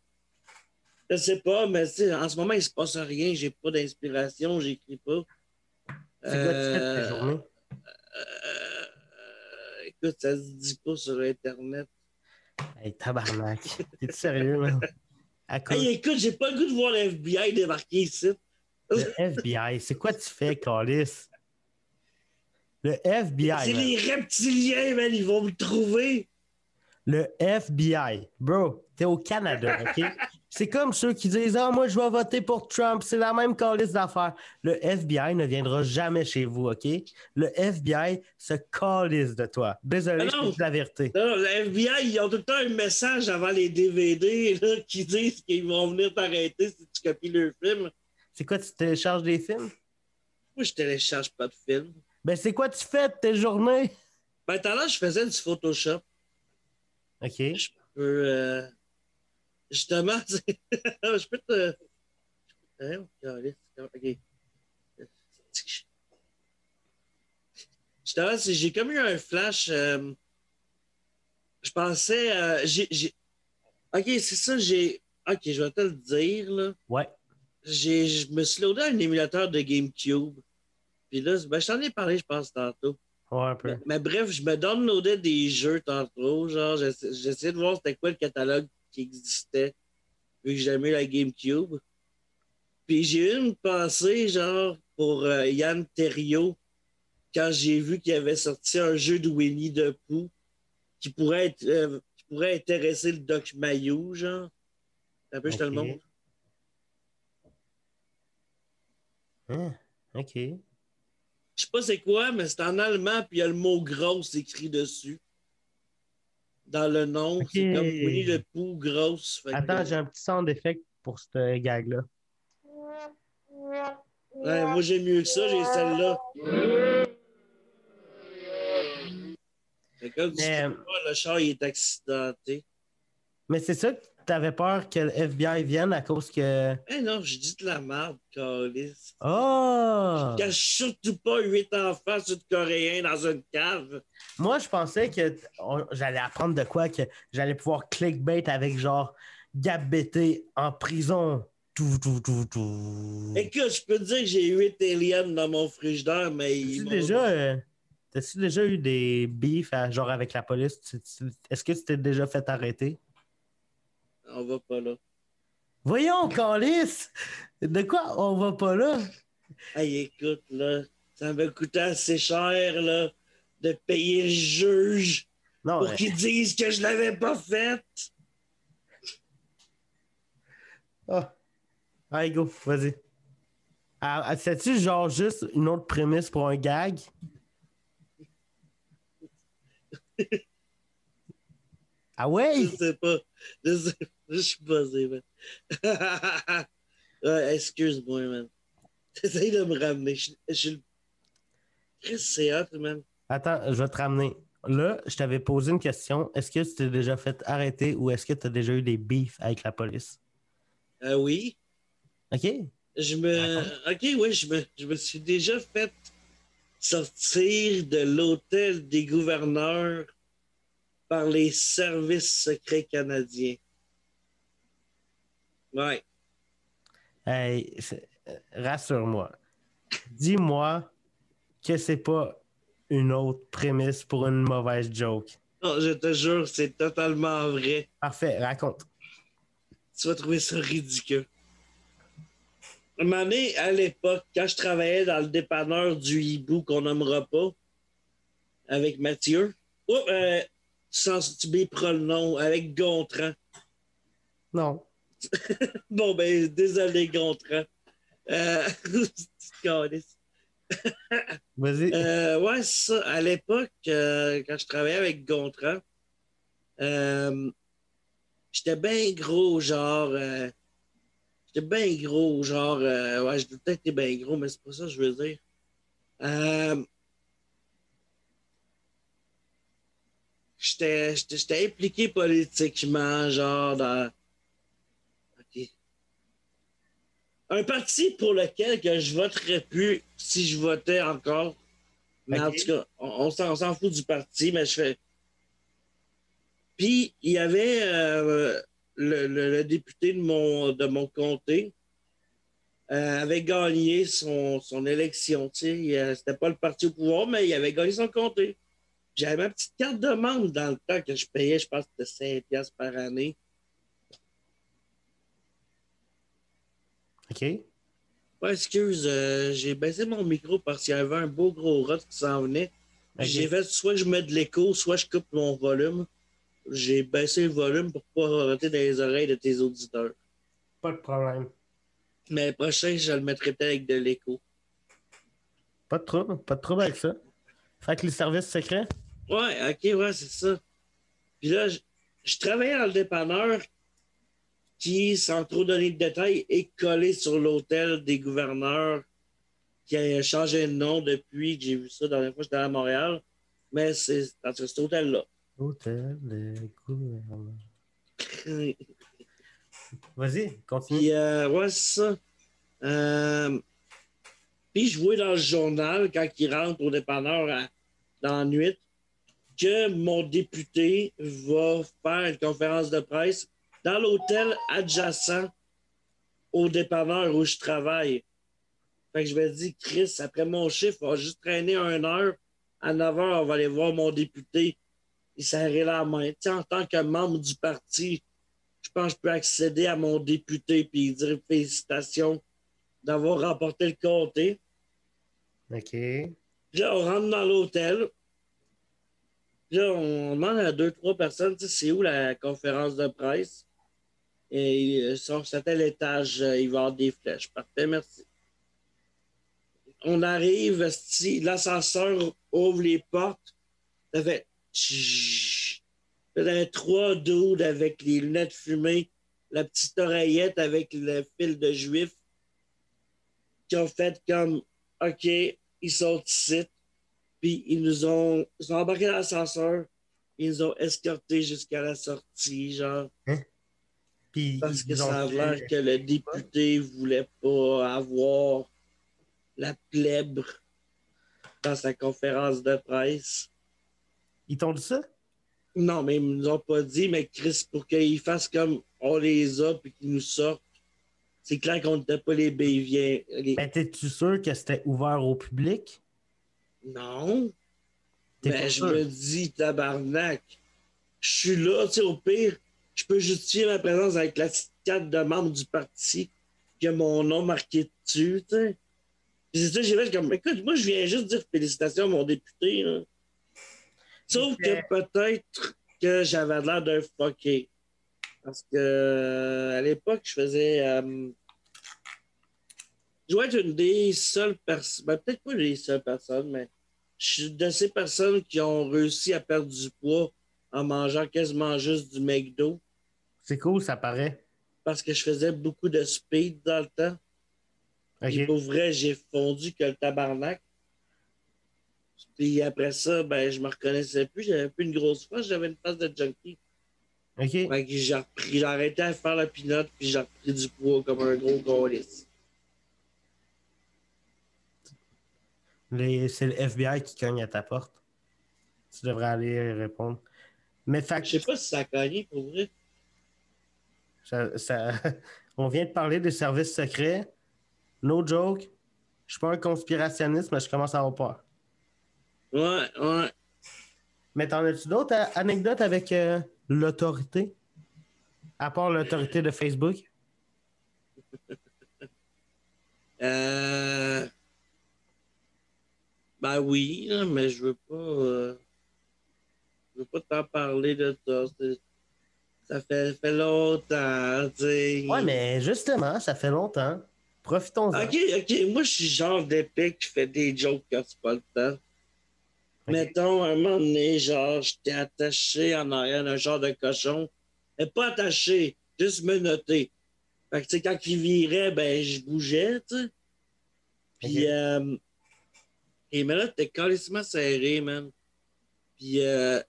je sais pas, mais en ce moment, il se passe rien. J'ai pas d'inspiration, j'écris pas. C'est quoi tu fais de tes journées? Euh, écoute, ça se dit pas sur Internet. Hey, tabarnak. T'es sérieux, man? À cause- Hey, écoute, j'ai pas le goût de voir le FBI débarquer ici. Le FBI, c'est quoi tu fais, Calis? Le FBI. C'est les reptiliens, man, ils vont me trouver. Le FBI. Bro, t'es au Canada, OK? C'est comme ceux qui disent Ah, moi, je vais voter pour Trump. C'est la même calice d'affaires. Le FBI ne viendra jamais chez vous, OK? Le FBI se calisse de toi. Désolé, dis la vérité. Non, le FBI, ils ont tout le temps un message avant les DVD là, qui disent qu'ils vont venir t'arrêter si tu copies leur film. C'est quoi, tu télécharges des films? Moi, je télécharge pas de film. Ben, c'est quoi tu fais de tes journées? Ben, tout à l'heure, je faisais du Photoshop. OK. Je peux. euh, Justement, je peux te. Hein, caliste, ok. Justement, j'ai comme eu un flash. euh, Je pensais. euh, j'ai, Ok, c'est ça, j'ai. Ok, je vais te le dire, là. Ouais. J'ai, je me suis loadé un émulateur de GameCube. Puis là, ben, je t'en ai parlé, je pense, tantôt. Ouais, un peu. Mais, mais bref, je me downloadais des jeux tantôt. Genre, j'essa- j'essayais de voir c'était quoi le catalogue qui existait, vu que j'aimais la GameCube. Puis j'ai eu une pensée, genre, pour euh, Yann Terriot, quand j'ai vu qu'il avait sorti un jeu de Winnie the Pooh qui pourrait, être, euh, qui pourrait intéresser le Doc Mayou, genre. Un peu, je te le Ok. montre. Hein, OK. Je sais pas c'est quoi, mais c'est en allemand, puis il y a le mot grosse écrit dessus. Dans le nom, c'est comme Winnie the Pooh grosse. Que- Attends, j'ai un petit sound effect pour ce gag-là. Ouais, moi j'ai mieux que ça, j'ai celle-là. Comme Mais- voir, le char il est accidenté. Mais c'est ça t'avais peur que le FBI vienne à cause que. Eh non, je dis de la merde, Calis. Oh! Je cache surtout pas huit enfants sud-coréens dans une cave. Moi, je pensais que j'allais apprendre de quoi, que j'allais pouvoir clickbait avec genre Gab BT en prison. Tout, tout, tout, tout. Écoute, je peux te dire que j'ai huit aliens dans mon frigidaire, mais ils m'ont- déjà, euh, t'as-tu déjà eu des beefs genre avec la police? Tu- tu- Est-ce que tu t'es déjà fait arrêter? On va pas là. Voyons, Calis! De quoi on va pas là? Hey, écoute, là, ça m'a coûté assez cher, là, de payer le juge Non, pour mais- qu'il dise que je l'avais pas fait. Ah. Allez, go, vas-y. Ah, ah, C'est-tu genre juste une autre prémisse pour un gag? Ah ouais? Je sais pas. Je, sais, je suis buzzé, man. excuse-moi, man. T'essayes de me ramener. Je, je suis le. Chris, c'est hot, man. Attends, je vais te ramener. Là, je t'avais posé une question. Est-ce que tu t'es déjà fait arrêter ou est-ce que tu as déjà eu des beefs avec la police? Ah oui. OK? Je me. Ok, oui, je me, je me suis déjà fait sortir de l'hôtel des gouverneurs par les services secrets canadiens. Ouais. Hey, euh, rassure-moi. Dis-moi que c'est pas une autre prémisse pour une mauvaise joke. Non, je te jure, c'est totalement vrai. Parfait, raconte. Tu vas trouver ça ridicule. Un donné, à l'époque, quand je travaillais dans le dépanneur du hibou qu'on nommera pas, avec Mathieu, oh, euh, sans tu le nom, avec Gontran. Non. Bon, ben, désolé, Gontran. Euh. Vas-y. Euh, ouais, c'est ça. À l'époque, euh, quand je travaillais avec Gontran, euh, j'étais bien gros, genre. j'étais bien gros, genre. ouais, j'ai peut-être été bien gros, mais c'est pas ça que je veux dire. J'étais impliqué politiquement, genre, dans. Ok. Un parti pour lequel que je voterais plus si je votais encore. Mais en tout cas, on, on s'en fout du parti, mais je fais. Puis, il y avait euh, le, le- le député de mon, de mon comté euh, avait gagné son, son élection. C'était pas le parti au pouvoir, mais il avait gagné son comté. J'avais ma petite carte de membre dans le temps que je payais, je pense que c'était 5 piastres par année. OK? Ouais, excuse, euh, j'ai baissé mon micro parce qu'il y avait un beau gros rot qui s'en venait. J'ai fait soit je mets de l'écho, soit je coupe mon volume. J'ai baissé le volume pour pas roter dans les oreilles de tes auditeurs. Pas de problème. Mais prochain, je le mettrai peut-être avec de l'écho. Pas de trouble. Pas de trouble avec ça. Fait que les services secrets? Ouais, ok, ouais, c'est ça. Puis là, je, je travaillais dans le dépanneur qui, sans trop donner de détails, est collé sur l'hôtel des gouverneurs qui a changé de nom depuis que j'ai vu ça la dernière fois que j'étais à Montréal. Mais c'est dans cet hôtel-là. Hôtel de gouvernement. Vas-y, continue. Puis, euh, ouais, c'est ça. Euh, puis, je vois dans le journal, quand il rentre au dépanneur à- dans la nuit, que mon député va faire une conférence de presse dans l'hôtel adjacent au dépanneur où je travaille. Fait que je me dis, Chris, après mon chiffre, on va juste traîner une heure. À 9 heures, on va aller voir mon député. Il serrait la main. En tant que membre du parti, je pense que je peux accéder à mon député puis dire félicitations d'avoir remporté le comté. OK. Puis là, on rentre dans l'hôtel. Puis là, on demande à deux, trois personnes, c'est où la conférence de presse? Et euh, sur cet étage, euh, il va y avoir des flèches. Parfait, merci. On arrive, esti, l'ascenseur ouvre les portes. Ça fait avait trois dudes avec les lunettes fumées, la petite oreillette avec le fil de juif qui ont fait comme OK, ils sont ici. Puis ils nous ont, ils ont embarqué dans l'ascenseur. Ils nous ont escortés jusqu'à la sortie, genre, Puis, parce que ont ça a l'air que le député voulait pas avoir la plèbre dans sa conférence de presse. Ils t'ont dit ça? Non, mais ils nous ont pas dit, mais Chris, pour qu'ils fassent comme on les a puis qu'ils nous sortent, c'est clair qu'on n'était pas les béviens. Les... Ben, t'es-tu sûr que c'était ouvert au public? Non. T'es Ben, je me dis, tabarnak, je suis là, tu sais, au pire, je peux justifier ma présence avec la carte de membre du parti qui a mon nom marqué dessus, tu sais. Puis c'est ça, j'ai fait comme, écoute, moi, je viens juste dire félicitations à mon député, là. Sauf que peut-être que j'avais l'air d'un fucké. Parce que euh, à l'époque, je faisais. euh, je dois être une des seules personnes. Ben, peut-être pas les seules personnes, mais je suis de ces personnes qui ont réussi à perdre du poids en mangeant quasiment juste du McDo. C'est cool, ça paraît. Parce que je faisais beaucoup de speed dans le temps. Puis OK. pour vrai, j'ai fondu que le tabarnak. Puis après ça, ben, je me reconnaissais plus. J'avais plus une grosse face, j'avais une face de junkie. OK. Fait que j'ai repris, j'ai arrêté à faire la pinotte, puis j'ai repris du poids comme un gros. Les- C'est le FBI qui cogne à ta porte. Tu devrais aller répondre. Mais fait Je sais pas si ça a gagné pour vrai. Ça- ça- on vient de parler des services secrets. No joke. Je suis pas un conspirationniste, mais je commence à avoir peur. Ouais, ouais. Mais t'en as-tu d'autres a- anecdotes avec euh, l'autorité? À part l'autorité de Facebook? Euh... Ben oui, mais je veux pas. euh, Je veux pas t'en parler de ça. Ça fait, fait longtemps, tu sais. Ouais, mais justement, ça fait longtemps. Profitons-en. Ok, ok. Moi, je suis genre d'épée qui fait des jokes quand c'est pas le temps. Ok. Mettons, un moment donné, genre, j'étais attaché en arrière d'un genre de cochon. Mais pas attaché, juste me noter. Fait que, tu sais, quand il virait, ben, je bougeais, tu sais. Puis, euh, et mais là, t'es carrément serré, man. Puis, euh,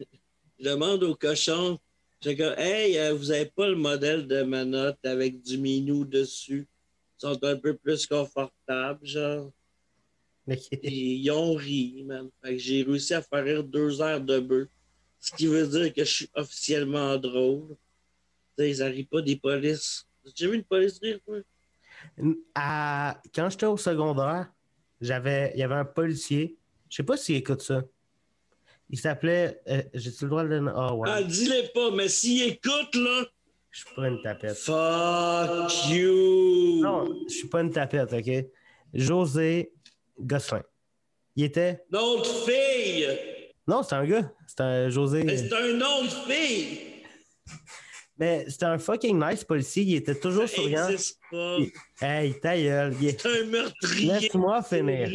je demande au cochon, j'ai comme, hey, euh, vous avez pas le modèle de manotte avec du minou dessus? sont un peu plus confortables, genre. Ils ont ri, man. Fait que j'ai réussi à faire rire deux heures de bœuf. Ce qui veut dire que je suis officiellement drôle. Ils n'arrivent pas des polices. J'ai vu une police rire? À- Quand j'étais au secondaire, j'avais, il y avait un policier. Je sais pas s'il écoute ça. Il s'appelait. euh, J'ai-tu le droit de le. Ah ouais. Ah, dis-les pas, mais s'ils écoutent, là, Je suis pas une tapette. fuck you! Non, je suis pas une tapette, OK? José Gosselin. Il était. Notre fille! Non, c'est un gars. C'est un José. Mais c'est un nom de fille! Mais c'était un fucking nice policier. Il était toujours Ça souriant. pas. Hey, ta gueule. Il, est- C'est un meurtrier. Laisse-moi finir.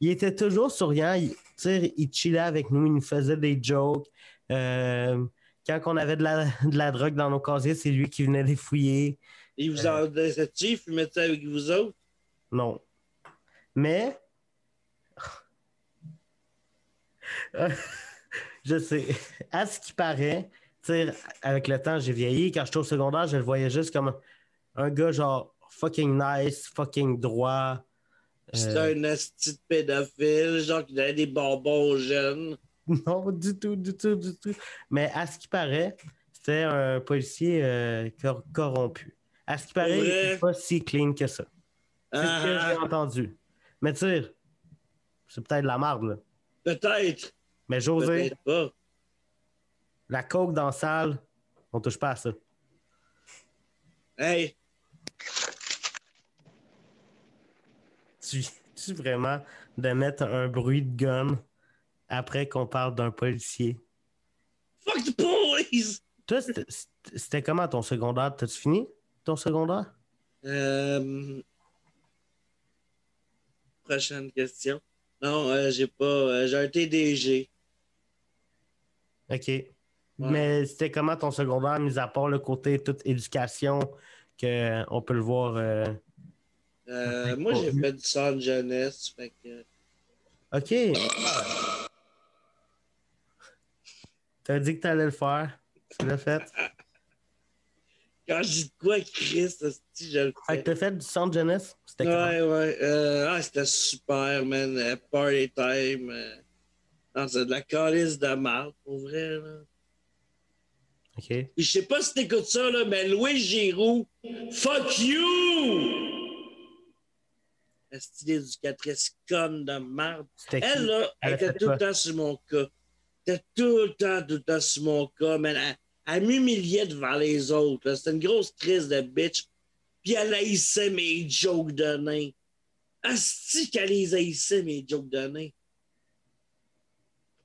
il était toujours souriant. Il, il chillait avec nous. Il nous faisait des jokes. Euh, quand on avait de la, de la drogue dans nos casiers, c'est lui qui venait les fouiller. Il vous en laissait-tu? Il ça avec vous autres? Non. Mais. Euh, je sais. À ce qui paraît, avec le temps, j'ai vieilli. Quand j'étais au secondaire, je le voyais juste comme un gars genre fucking nice, fucking droit. C'était Euh, un asti de pédophile, genre qui donnait des bonbons aux jeunes. non, du tout, du tout, du tout. Mais à ce qui paraît, c'était un policier euh, cor- corrompu. À ce qui paraît, il n'est pas si clean que ça. C'est ce que j'ai Ah, entendu. Mais tu sais, c'est peut-être de la merde, là. peut-être, Mais José. La coke dans la salle, on touche pas à ça. Hey, Tu tu vraiment de mettre un bruit de gun après qu'on parle d'un policier? fuck the police! Toi, c'était- c'était comment ton secondaire? T'as-tu fini ton secondaire? Euh, Prochaine question. Non, euh, j'ai pas. euh, j'ai un TDG. OK. Mais c'était comment ton secondaire, mis à part le côté toute éducation, qu'on peut le voir. Euh, moi, j'ai fait du centre jeunesse. Fait que, OK. T'as dit que t'allais le faire. Tu l'as fait. quand je dis de quoi, Chris, je le Fait que fais. t'as fait du centre jeunesse? C'était? Ouais, ouais. Euh, ah, c'était super, man. Euh, party time. Non, c'est de la calice de marde, pour vrai, là. OK. Puis je sais pas si t'écoutes ça, là, mais Louis Giroux, fuck you! Éducatrice conne de qui? Elle, là, elle était tout le temps sur mon cas. Elle était tout le temps, tout le temps sur mon cas, man. Elle, elle m'humiliait devant les autres. C'était une grosse crise de bitch. Puis elle haïssait mes jokes de nain. Asti qu'elle les haïssait, mes jokes de nain.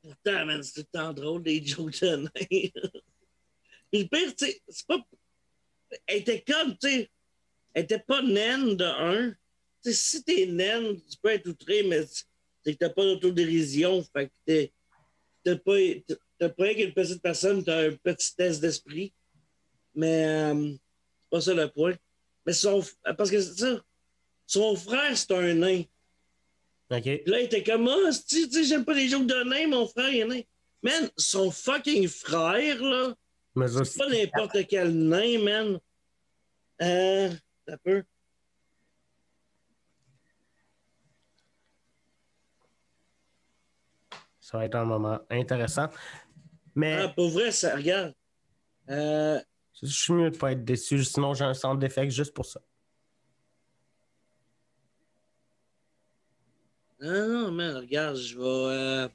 Pourtant, man, c'est tout le temps drôle, des jokes de nain. Puis le pire, tu sais, c'est pas... Elle était comme, tu sais, elle était pas naine de un. Si t'es naine, tu peux être outré, mais c'est que t'as pas d'autodérision. Fait que t'es, t'as pas, t'as pas qu'une petite personne, t'as un petit test d'esprit. Mais euh, c'est pas ça le point. Mais son, parce que c'est ça, son frère, c'est un nain. OK. Puis là, il était comme, ah, tu sais, j'aime pas les jokes de nain, mon frère, il est nain. Man, son fucking frère, là, Mais c'est pas n'importe quel nain, man. Euh, ça peut. Ça va être un moment intéressant. Mais Ah, pour vrai, ça, regarde. Euh, je suis mieux de pas être déçu, sinon j'ai un centre d'effet juste pour ça. non, non, man, regarde, je vais euh,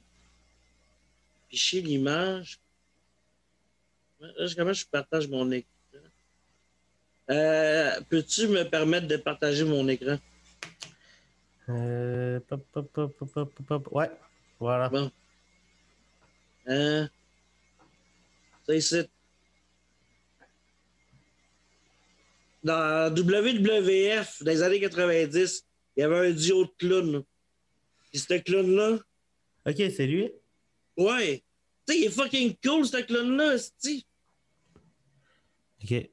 l'image. Comment je partage mon écran? Euh, Peux-tu me permettre de partager mon écran? Euh, pop, pop, pop. Ouais, voilà. Bon. Hein? Ici. Dans WWF, dans les années 90, il y avait un duo de clowns. Puis ce clown-là, OK, c'est lui? ouais. Tu sais, il est fucking cool, ce clown-là, tu OK.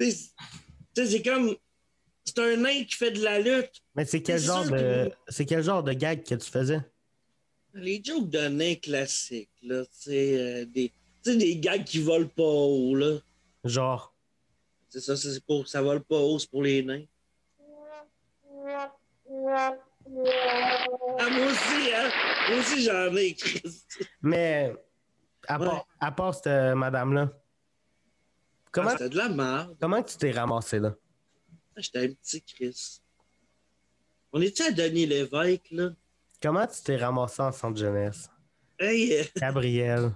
sais, c'est comme. C'est un nain qui fait de la lutte. Mais c'est quel genre de que- c'est quel genre de gag que tu faisais? Les jokes de nains classiques, là, tu sais, euh, des, tu sais, des gags qui volent pas haut, là. Genre? C'est ça, c'est pour ça vole pas haut, c'est pour les nains. Ah, moi aussi, hein? Moi aussi, j'en ai, Chris. Mais à part, Ouais. à part cette euh, madame-là, comment, Ah, C'était de la merde. comment tu t'es ramassé là? Ah, J'étais un petit Chris. On était à Denis Lévesque, là? Comment tu t'es ramassé en centre jeunesse? Hey, euh, Gabriel.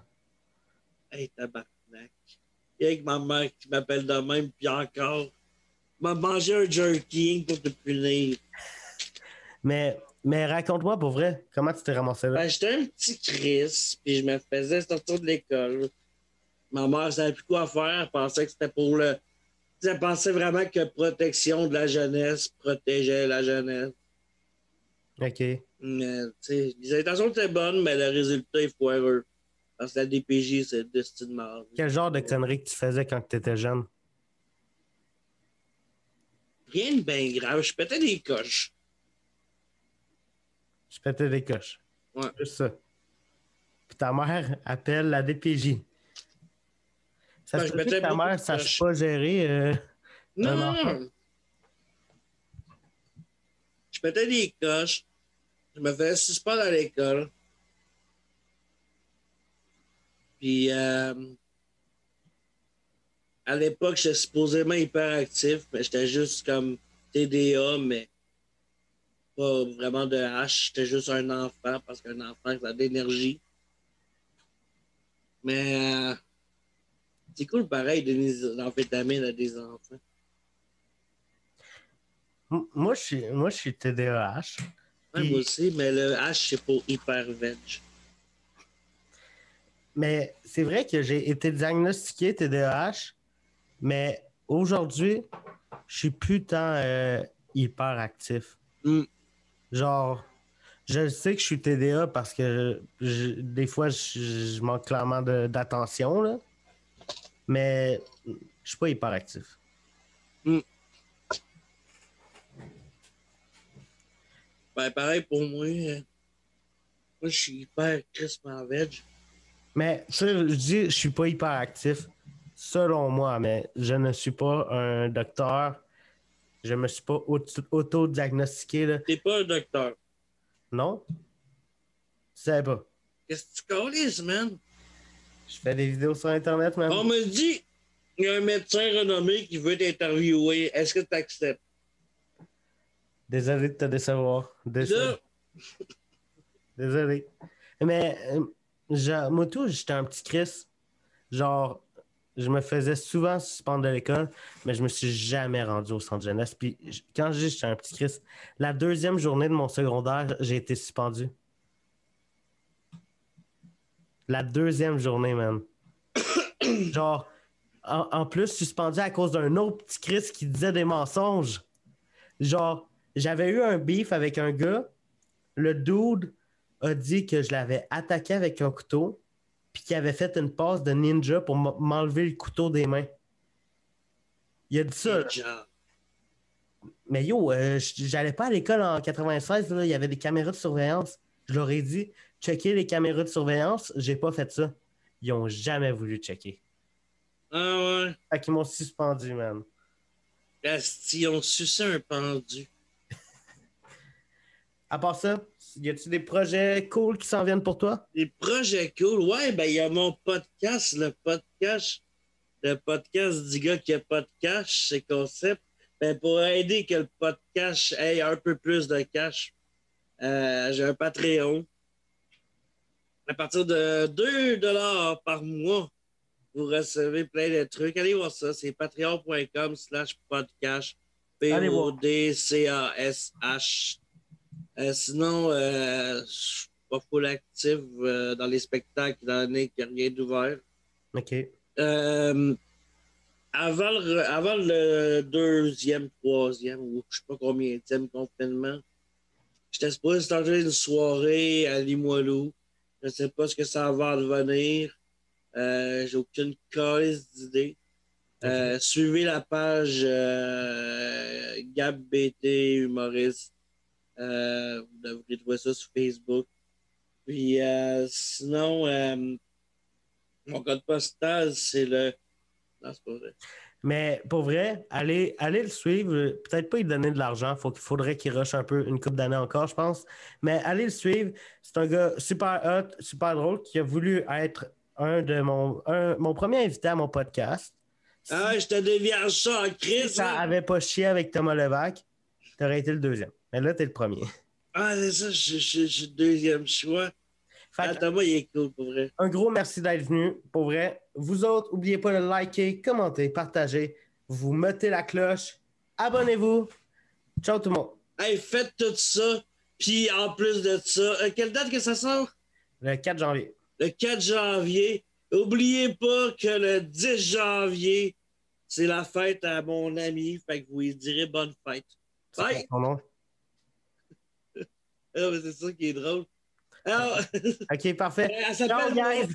hey, tabarnak. Il y a que ma mère qui m'appelle de même, puis encore. m'a mangé un jerky pour te punir. Mais, mais raconte-moi pour vrai, comment tu t'es ramassé là? Ben, j'étais un petit Chris, puis je me faisais sortir de l'école. Ma mère savait plus quoi faire, elle pensait que c'était pour le. Elle pensait vraiment que protection de la jeunesse protégeait la jeunesse. Ok. Mais, les intentions étaient bonnes, mais le résultat est foireux. Parce que la DPJ, c'est destin de mort. Quel genre de conneries que tu faisais quand tu étais jeune? Rien de bien grave, je pétais des coches. Je pétais des coches. Ouais. Juste ça. Puis ta mère appelle la DPJ. Ça Ben, se peut que ta mère de sache pas gérer. euh, Non, non, non. Je pétais des coches. Je me faisais suspendre à l'école. Puis, euh, à l'époque, j'étais supposément hyperactif, mais j'étais juste comme TDA, mais pas vraiment de H. J'étais juste un enfant, parce qu'un enfant, ça a de l'énergie. Mais euh, c'est cool pareil, de donner des amphétamines à des enfants. Moi, je suis, moi, je suis TDAH. Moi aussi, mais le H, c'est pour hyper veg. Mais c'est vrai que j'ai été diagnostiqué TDAH, mais aujourd'hui, je suis plus tant euh, hyper actif. Mm. Genre, je sais que je suis TDA parce que je- des fois, je, je manque clairement d'attention, mais je suis pas hyper actif. Ben, pareil pour moi. euh, Moi, je suis hyper crispement veg. Mais ça, je dis, je suis pas hyper actif, selon moi, mais je ne suis pas un docteur. Je me suis pas auto- auto-diagnostiqué. T'es pas un docteur. Non? Tu savais pas. Qu'est-ce que tu calises, man? Je fais des vidéos sur Internet, même. On me dit, il y a un médecin renommé qui veut t'interviewer. Est-ce que tu acceptes? Désolé de te décevoir. Désolé. Désolé. Mais, euh, je- moi, tout, j'étais un petit Chris. Genre, je me faisais souvent suspendre de l'école, mais je me suis jamais rendu au centre jeunesse. Puis, quand je dis j'étais un petit Chris, la deuxième journée de mon secondaire, j'ai été suspendu. La deuxième journée, man. Genre, en, en plus, suspendu à cause d'un autre petit Chris qui disait des mensonges. Genre, j'avais eu un beef avec un gars. Le dude a dit que je l'avais attaqué avec un couteau, puis qu'il avait fait une passe de ninja pour m'enlever le couteau des mains. Il a dit ça. Mais yo, euh, j'allais pas à l'école en 96, là, il y avait des caméras de surveillance. Je leur ai dit, checker les caméras de surveillance. J'ai pas fait ça. Ils ont jamais voulu checker. Ah ouais. Fait qu'ils m'ont suspendu, man. Asti, on suçait un pendu. À part ça, y a-tu des projets cool qui s'en viennent pour toi? Des projets cool? Ouais, ben, il y a mon podcast, le podcast. Le podcast du gars qui a pas de cash, c'est concept. Ben, pour aider que le podcast ait un peu plus de cash, euh, j'ai un Patreon. À partir de 2 par mois, vous recevez plein de trucs. Allez voir ça, c'est patreon.com slash podcast. P-O-D-C-A-S-H. Euh, sinon, euh, je suis pas full actif euh, dans les spectacles, étant donné qu'il n'y a rien d'ouvert. OK. Avant, le, avant le deuxième, troisième, ou je sais pas combien de confinement, j'étais supposé starter une soirée à Limoilou. Je sais pas ce que ça va devenir. Euh, J'ai aucune calice d'idée. Euh, suivez la page euh, Gab BT humoriste. Euh, vous devrez trouver ça sur Facebook. Puis euh, sinon, euh, mon code postal, c'est le. Non, c'est pas vrai. Mais pour vrai, allez, allez le suivre. Peut-être pas lui donner de l'argent. Il faudrait qu'il rush un peu une coupe d'années encore, je pense. Mais allez le suivre. C'est un gars super hot, super drôle, qui a voulu être un de mon, mon premier invité à mon podcast. Ah, je te dévierge ça en crise. Si ça hein? avait pas chié avec Thomas Levac, tu aurais été le deuxième. Mais là, tu es le premier. Ah, c'est ça, je suis le deuxième choix. Thomas, il est cool, pour vrai. Un gros merci d'être venu, pour vrai. Vous autres, n'oubliez pas de liker, commenter, partager. Vous mettez la cloche. Abonnez-vous. Ciao tout le monde. Hey, faites tout ça. Puis en plus de ça, euh, quelle date que ça sort? Le 4 janvier. Le 4 janvier. N'oubliez pas que le 10 janvier, c'est la fête à mon ami. Fait que vous lui direz bonne fête. Bye! Ah, c'est ça qui est drôle. OK, parfait. Ciao, guys!